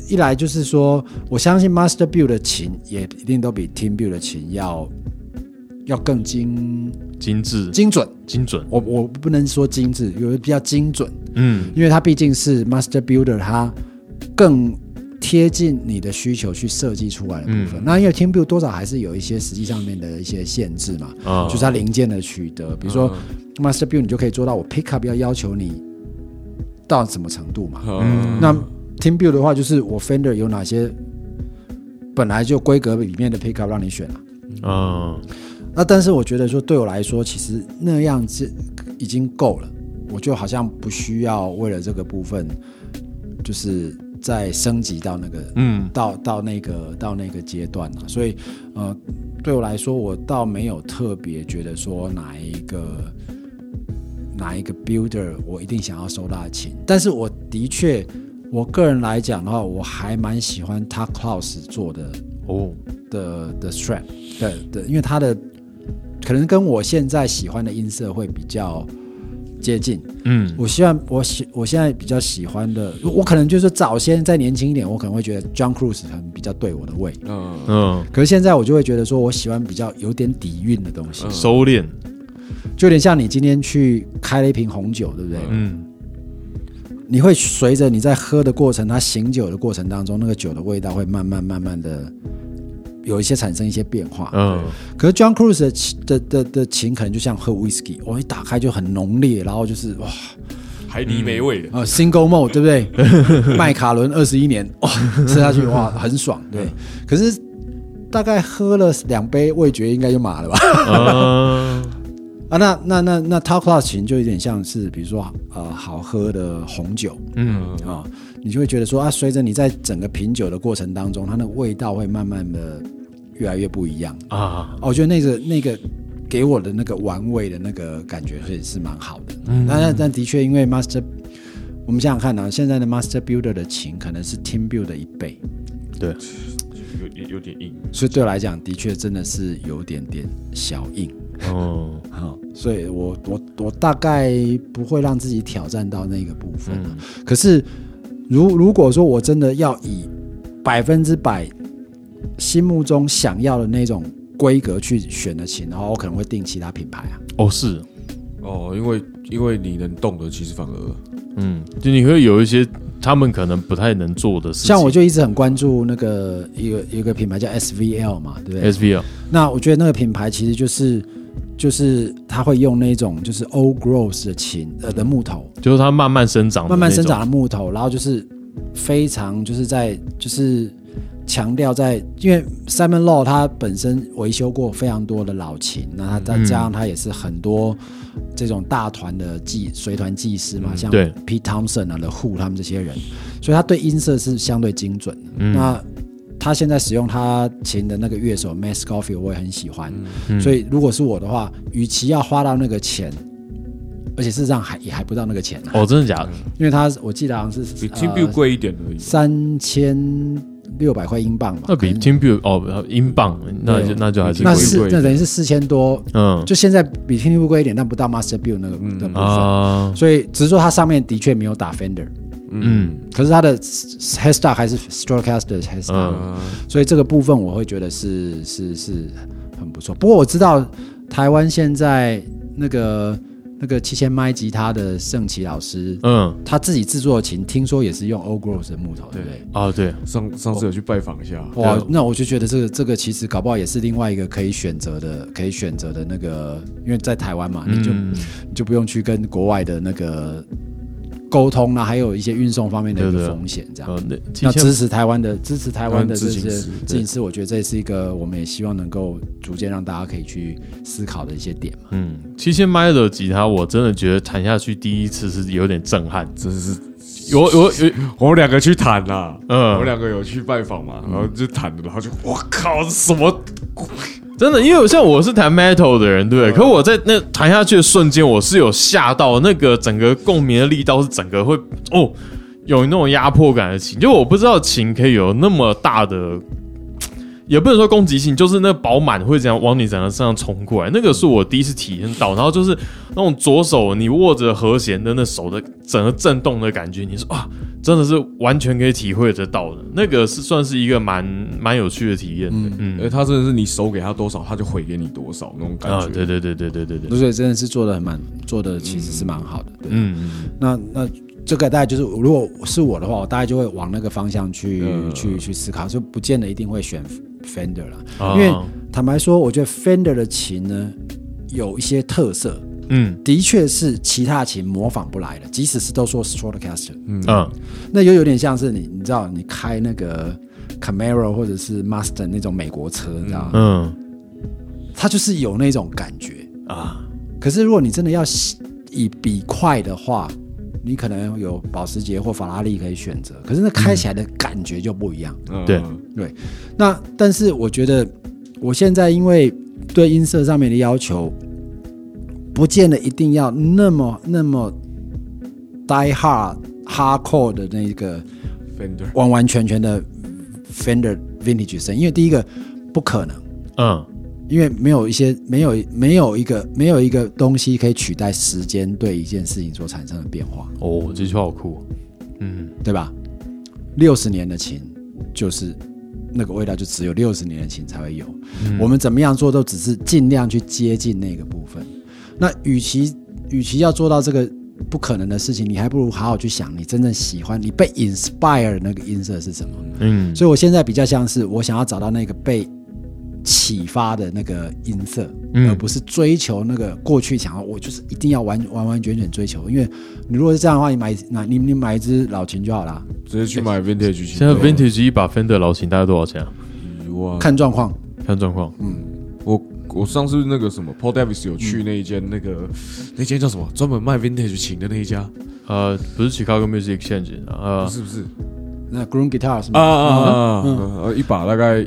一来就是说，我相信 Master Build 的琴也一定都比 Team Build 的琴要要更精精致、精准。精准。我我不能说精致，有的比较精准，嗯因为它毕竟是 Master Builder，它更贴近你的需求去设计出来的部分。那因为 Team Build 多少还是有一些实际上面的一些限制嘛，啊，就是它零件的取得，比如说 Master Build 你就可以做到我 Pickup 要要求你到什么程度嘛。嗯，那 Team Build 的话，就是我 Fender 有哪些本来就规格里面的 Pickup 让你选啊。嗯那但是我觉得说，对我来说，其实那样子已经够了，我就好像不需要为了这个部分，就是再升级到那个嗯到到那个到那个阶段了。所以呃，对我来说，我倒没有特别觉得说哪一个哪一个 builder 我一定想要收他的琴，但是我的确，我个人来讲的话，我还蛮喜欢他 Klaus 做的哦的的 strap 对对，因为他的可能跟我现在喜欢的音色会比较接近。嗯我希望我喜我现在比较喜欢的，我可能就是早先再年轻一点，我可能会觉得 John Cruise 可能比较对我的胃。嗯，嗯，可是现在我就会觉得说，我喜欢比较有点底蕴的东西，收敛。就有点像你今天去开了一瓶红酒，对不对？嗯你会随着你在喝的过程，它醒酒的过程当中，那个酒的味道会慢慢慢慢的有一些产生一些变化。嗯可是 John Cruise 的琴的的的琴可能就像喝 whisky，我一打开就很浓烈，然后就是哇海底美味的，呃 single mode 对不对？麦卡伦二十一年哇 吃下去哇很爽，对。可是大概喝了两杯，味觉应该就麻了吧？啊啊，那那那那 Top Class 琴就有点像是比如说呃好喝的红酒嗯啊、你就会觉得说啊，随着你在整个品酒的过程当中，它那个味道会慢慢的越来越不一样。啊哦，我觉得那个那个给我的那个玩味的那个感觉是是蛮好的。嗯，但但的确，因为 Master，我们想想看啊，现在的 Master Builder 的琴可能是 Team Build 的一倍，对，有有有点硬。所以对我来讲，的确真的是有点点小硬。哦好、所以我我我大概不会让自己挑战到那个部分、啊。可是，如如果说我真的要以百分之百心目中想要的那种规格去选的琴，然后我可能会定其他品牌啊。哦是，哦，因为因为你能动的，其实反而。嗯，就你会有一些他们可能不太能做的事情，像我就一直很关注那个一个一个品牌叫 SVL 嘛，对不对？SVL 那我觉得那个品牌其实就是就是他会用那种就是 old growth 的琴呃的木头，就是它慢慢生长慢慢生长的木头，然后就是非常就是在就是强调在，因为 Simon Law 他本身维修过非常多的老琴，那他再加上他也是很多这种大团的技随团技师嘛，像对。Pete Thompson 啊、The Who 他们这些人，所以他对音色是相对精准的。嗯。那他现在使用他琴的那个乐手 Matt Scofield 我也很喜欢，嗯。所以如果是我的话，与其要花到那个钱，而且事实上还也还不到那个钱、啊，哦，真的假的？因为他我记得好像是比 Team Build 贵一点而已。三千六百块英镑吧，那比可能。Team Build 哦，英镑，那就那就还是那贵贵是那等于是四千多，嗯。就现在比 Team Build 贵一点，但不到 Master Build 那个的部分，啊，所以只是说它上面的确没有打 Fender，嗯。可是他的 Headstock 还是 Stratocaster 的 Headstock，、嗯。所以这个部分我会觉得是是是很不错。不过我知道台湾现在那个那个七千麦吉他的盛奇老师，嗯，他自己制作的琴，听说也是用 Old Growth 的木头，对不对？啊对，上上次有去拜访一下，哇，那我就觉得这个这个其实搞不好也是另外一个可以选择的，可以选择的那个，因为在台湾嘛，你就、嗯。你就不用去跟国外的那个沟通啊，还有一些运送方面的一个风险，这样。呃，那支持台湾的支持台湾的这些台湾自行师我觉得这是一个我们也希望能够逐渐让大家可以去思考的一些点嘛。嗯，七千麦的吉他，我真的觉得弹下去第一次是有点震撼。真是有有有，我们两个去谈啦，嗯我们两个有去拜访嘛，然后就谈了，然后就我靠，这什么？真的，因为像我是弹 metal 的人，对不对？可我在那弹下去的瞬间，我是有吓到，那个整个共鸣的力道是整个会哦，有那种压迫感的琴，就我不知道琴可以有那么大的。也不能说攻击性，就是那饱满会这样往你整个身上冲过来，那个是我第一次体验到。然后就是那种左手你握着和弦的那手的整个震动的感觉，你说啊，真的是完全可以体会得到的。那个是算是一个蛮蛮有趣的体验的。嗯哎，他真的是你手给他多少，他就回给你多少那种感啊，觉。对对对对对对对，所以真的是做的很蛮做的，其实是蛮好的。嗯那那这个大概就是，如果是我的话，我大概就会往那个方向去、嗯。去去思考，就不见得一定会选 Fender 了。啊。因为坦白说，我觉得 Fender 的琴呢有一些特色，嗯。的确是其他琴模仿不来的，即使是都说 Stratocaster，嗯。那又有点像是你你知道你开那个 Camaro 或者是 Mustang 那种美国车，你知道吗？嗯。它就是有那种感觉。啊，可是如果你真的要以比快的话，你可能有保时捷或法拉利可以选择，可是那开起来的感觉就不一样。嗯对那但是我觉得我现在因为对音色上面的要求，不见得一定要那么那么 die hard hardcore 的那个 Fender，完完全全的 Fender Vintage 声，因为第一个不可能。嗯因为没有一些没有没有一个没有一个东西可以取代时间对一件事情所产生的变化，哦，这句话好酷哦，嗯对吧？六十年的琴就是那个味道，就只有六十年的琴才会有。我们怎么样做都只是尽量去接近那个部分。那与其与其要做到这个不可能的事情，你还不如好好去想你真正喜欢、你被 inspire 的那个音色是什么。嗯所以我现在比较像是我想要找到那个被启发的那个音色，嗯而不是追求那个过去想要我就是一定要完完完全全追求。因为你如果是这样的话，你买那你你买一支老琴就好啦，直接去买 Vintage 琴。现在 Vintage 一把 Fender 老琴大概多少钱啊？一万。看状况。看状况，嗯我我上次那个什么 Paul Davis 有去那一间那个那间叫什么，专门卖 Vintage 琴的那一家，呃，不是 Chicago Music Exchange，呃不，是不是那 Groom Guitar 是啊吗？啊啊，呃一把大概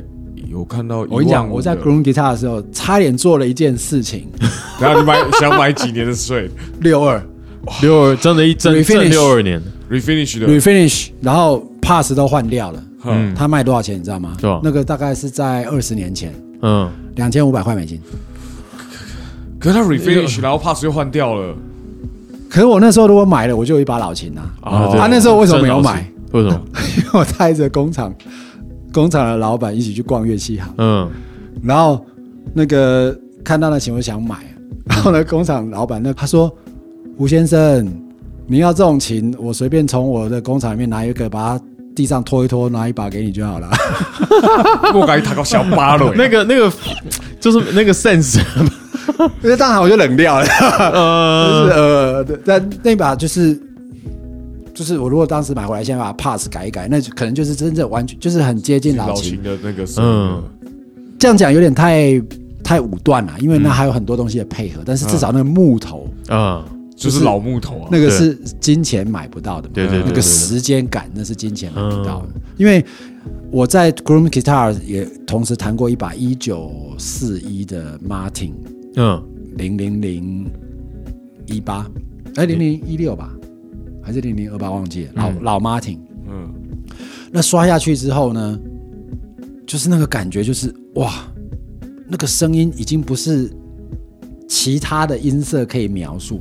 有看到。我跟你讲，我在 Groom Guitar 的时候，差点做了一件事情，然后你买想买几年的税？六二。六二真的一真正六二年，refinish 的，refinish，然后 pass 都换掉了。嗯，他卖多少钱你知道吗？那个大概是在二十年前，嗯，两千五百块美金。可是他 refinish 然后 pass 又换掉了，可是我那时候如果买了，我就有一把老琴啊。啊他那时候为什么没有买？为什么？因为我带着工厂工厂的老板一起去逛乐器行，嗯然后那个看到那琴我就想买，然后呢，工厂老板呢他说吴先生，你要这种琴，我随便从我的工厂里面拿一个，把它地上拖一拖，拿一把给你就好了。我感觉他搞小八了，那个那个就是那个 sense，因为当场我就冷掉了，就是呃，呃，对但那把就是就是我如果当时买回来，现在把 pass 改一改，那就可能就是真正完全就是很接近老老琴秦。的那个声音了，这样讲有点太太武断了，因为那还有很多东西的配合，但是至少那个木头、啊，就是老木头啊，那个是金钱买不到的嘛，对对那个时间感那是金钱买不到的。因为我在 Groom Guitar 也同时弹过一把一九四一的 Martin 嗯，零零零一八，哎零零一六吧，还是零零二八忘记了，老、老 Martin。嗯，那刷下去之后呢，就是那个感觉，就是哇，那个声音已经不是其他的音色可以描述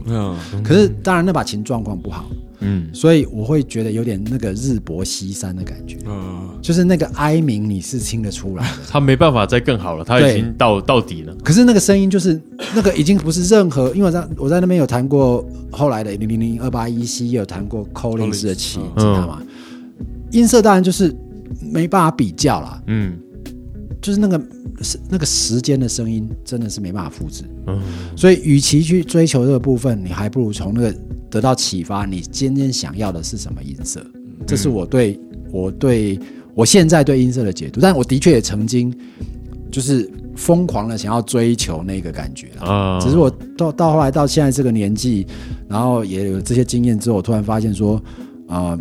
可是当然那把琴状况不好，嗯，所以我会觉得有点那个日薄西山的感觉，嗯，就是那个哀鸣你是听得出来的。他没办法再更好了，他已经到到底了。可是那个声音就是那个已经不是任何，因为我在我在那边有弹过后来的零零零二八一 C，也有弹过 Collins 的琴，嗯。知道吗？音色当然就是没办法比较啦，嗯就是那个是那个时间的声音真的是没办法复制，嗯所以与其去追求这个部分，你还不如从那个得到启发，你今天想要的是什么音色？这是我对我对我现在对音色的解读，但我的确也曾经就是疯狂的想要追求那个感觉啦。啊，只是我到到后来到现在这个年纪，然后也有这些经验之后，我突然发现说，呃，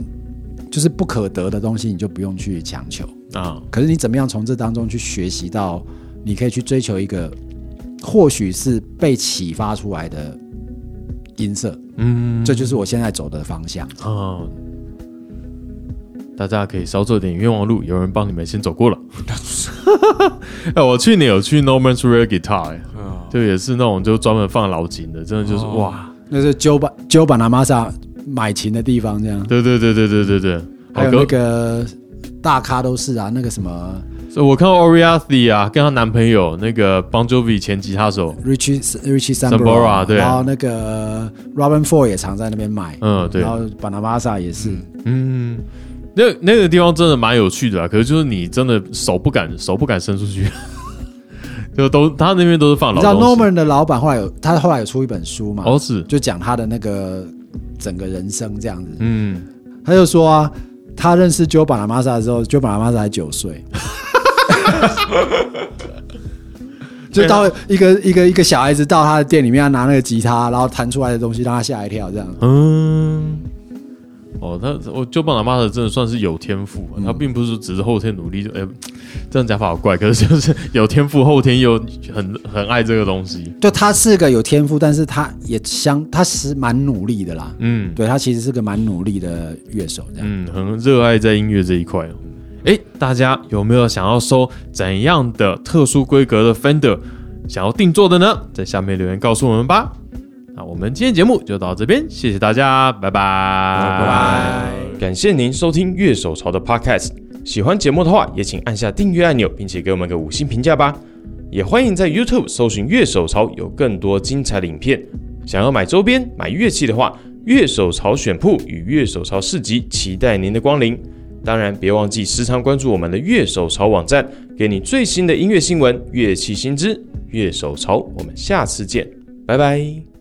就是不可得的东西，你就不用去强求。啊，可是你怎么样从这当中去学习到，你可以去追求一个或许是被启发出来的音色，嗯。这就是我现在走的方向。啊，大家可以少走点冤枉路，有人帮你们先走过了。哎，我去年有去 Norman's Rare Guitar，就也是那种就专门放老琴的，真的就是哦。哇，那是揪巴揪巴拿玛莎买琴的地方，这样。对对对对对对对，还有那个大咖都是啊，那个什么我看到 Oriathy 啊，跟她男朋友那个 Bon Jovi 前吉他手，Richie Richie Sambora，Sambora，对。然后那个 Robin Ford 也常在那边买，嗯，对。然，后巴拿玛萨也是，嗯，那那个地方真的蛮有趣的啊，可是就是你真的手不敢手不敢伸出去，就都他那边都是放老你知道 Norman 的老板后来有他后来有出一本书嘛，哦是，就讲他的那个整个人生这样子，嗯，他就说啊，他认识 Joe 巴拿玛萨的时候，Joe 巴拿玛萨才九岁。就到一个一个一个小孩子到他的店里面，要拿那个吉他，然后弹出来的东西让他吓一跳，这样。嗯，哦，他我就帮他妈的真的算是有天赋、啊，他并不是只是后天努力就，哎、这样讲法好怪，可是就是有天赋，后天又很很爱这个东西，就他是个有天赋，但是他也相他是蛮努力的啦。嗯对他其实是个蛮努力的乐手，这样。嗯，很热爱在音乐这一块哦。哎，大家有没有想要收怎样的特殊规格的 Fender，想要定做的呢？在下面留言告诉我们吧。那我们今天节目就到这边，谢谢大家，拜拜，拜拜。感谢您收听乐手潮的 Podcast，喜欢节目的话，也请按下订阅按钮，并且给我们个五星评价吧。也欢迎在 YouTube 搜寻乐手潮，有更多精彩的影片。想要买周边、买乐器的话，乐手潮选铺与乐手潮市集期待您的光临。当然，别忘记时常关注我们的乐手潮网站，给你最新的音乐新闻、乐器新知。乐手潮，我们下次见，拜拜。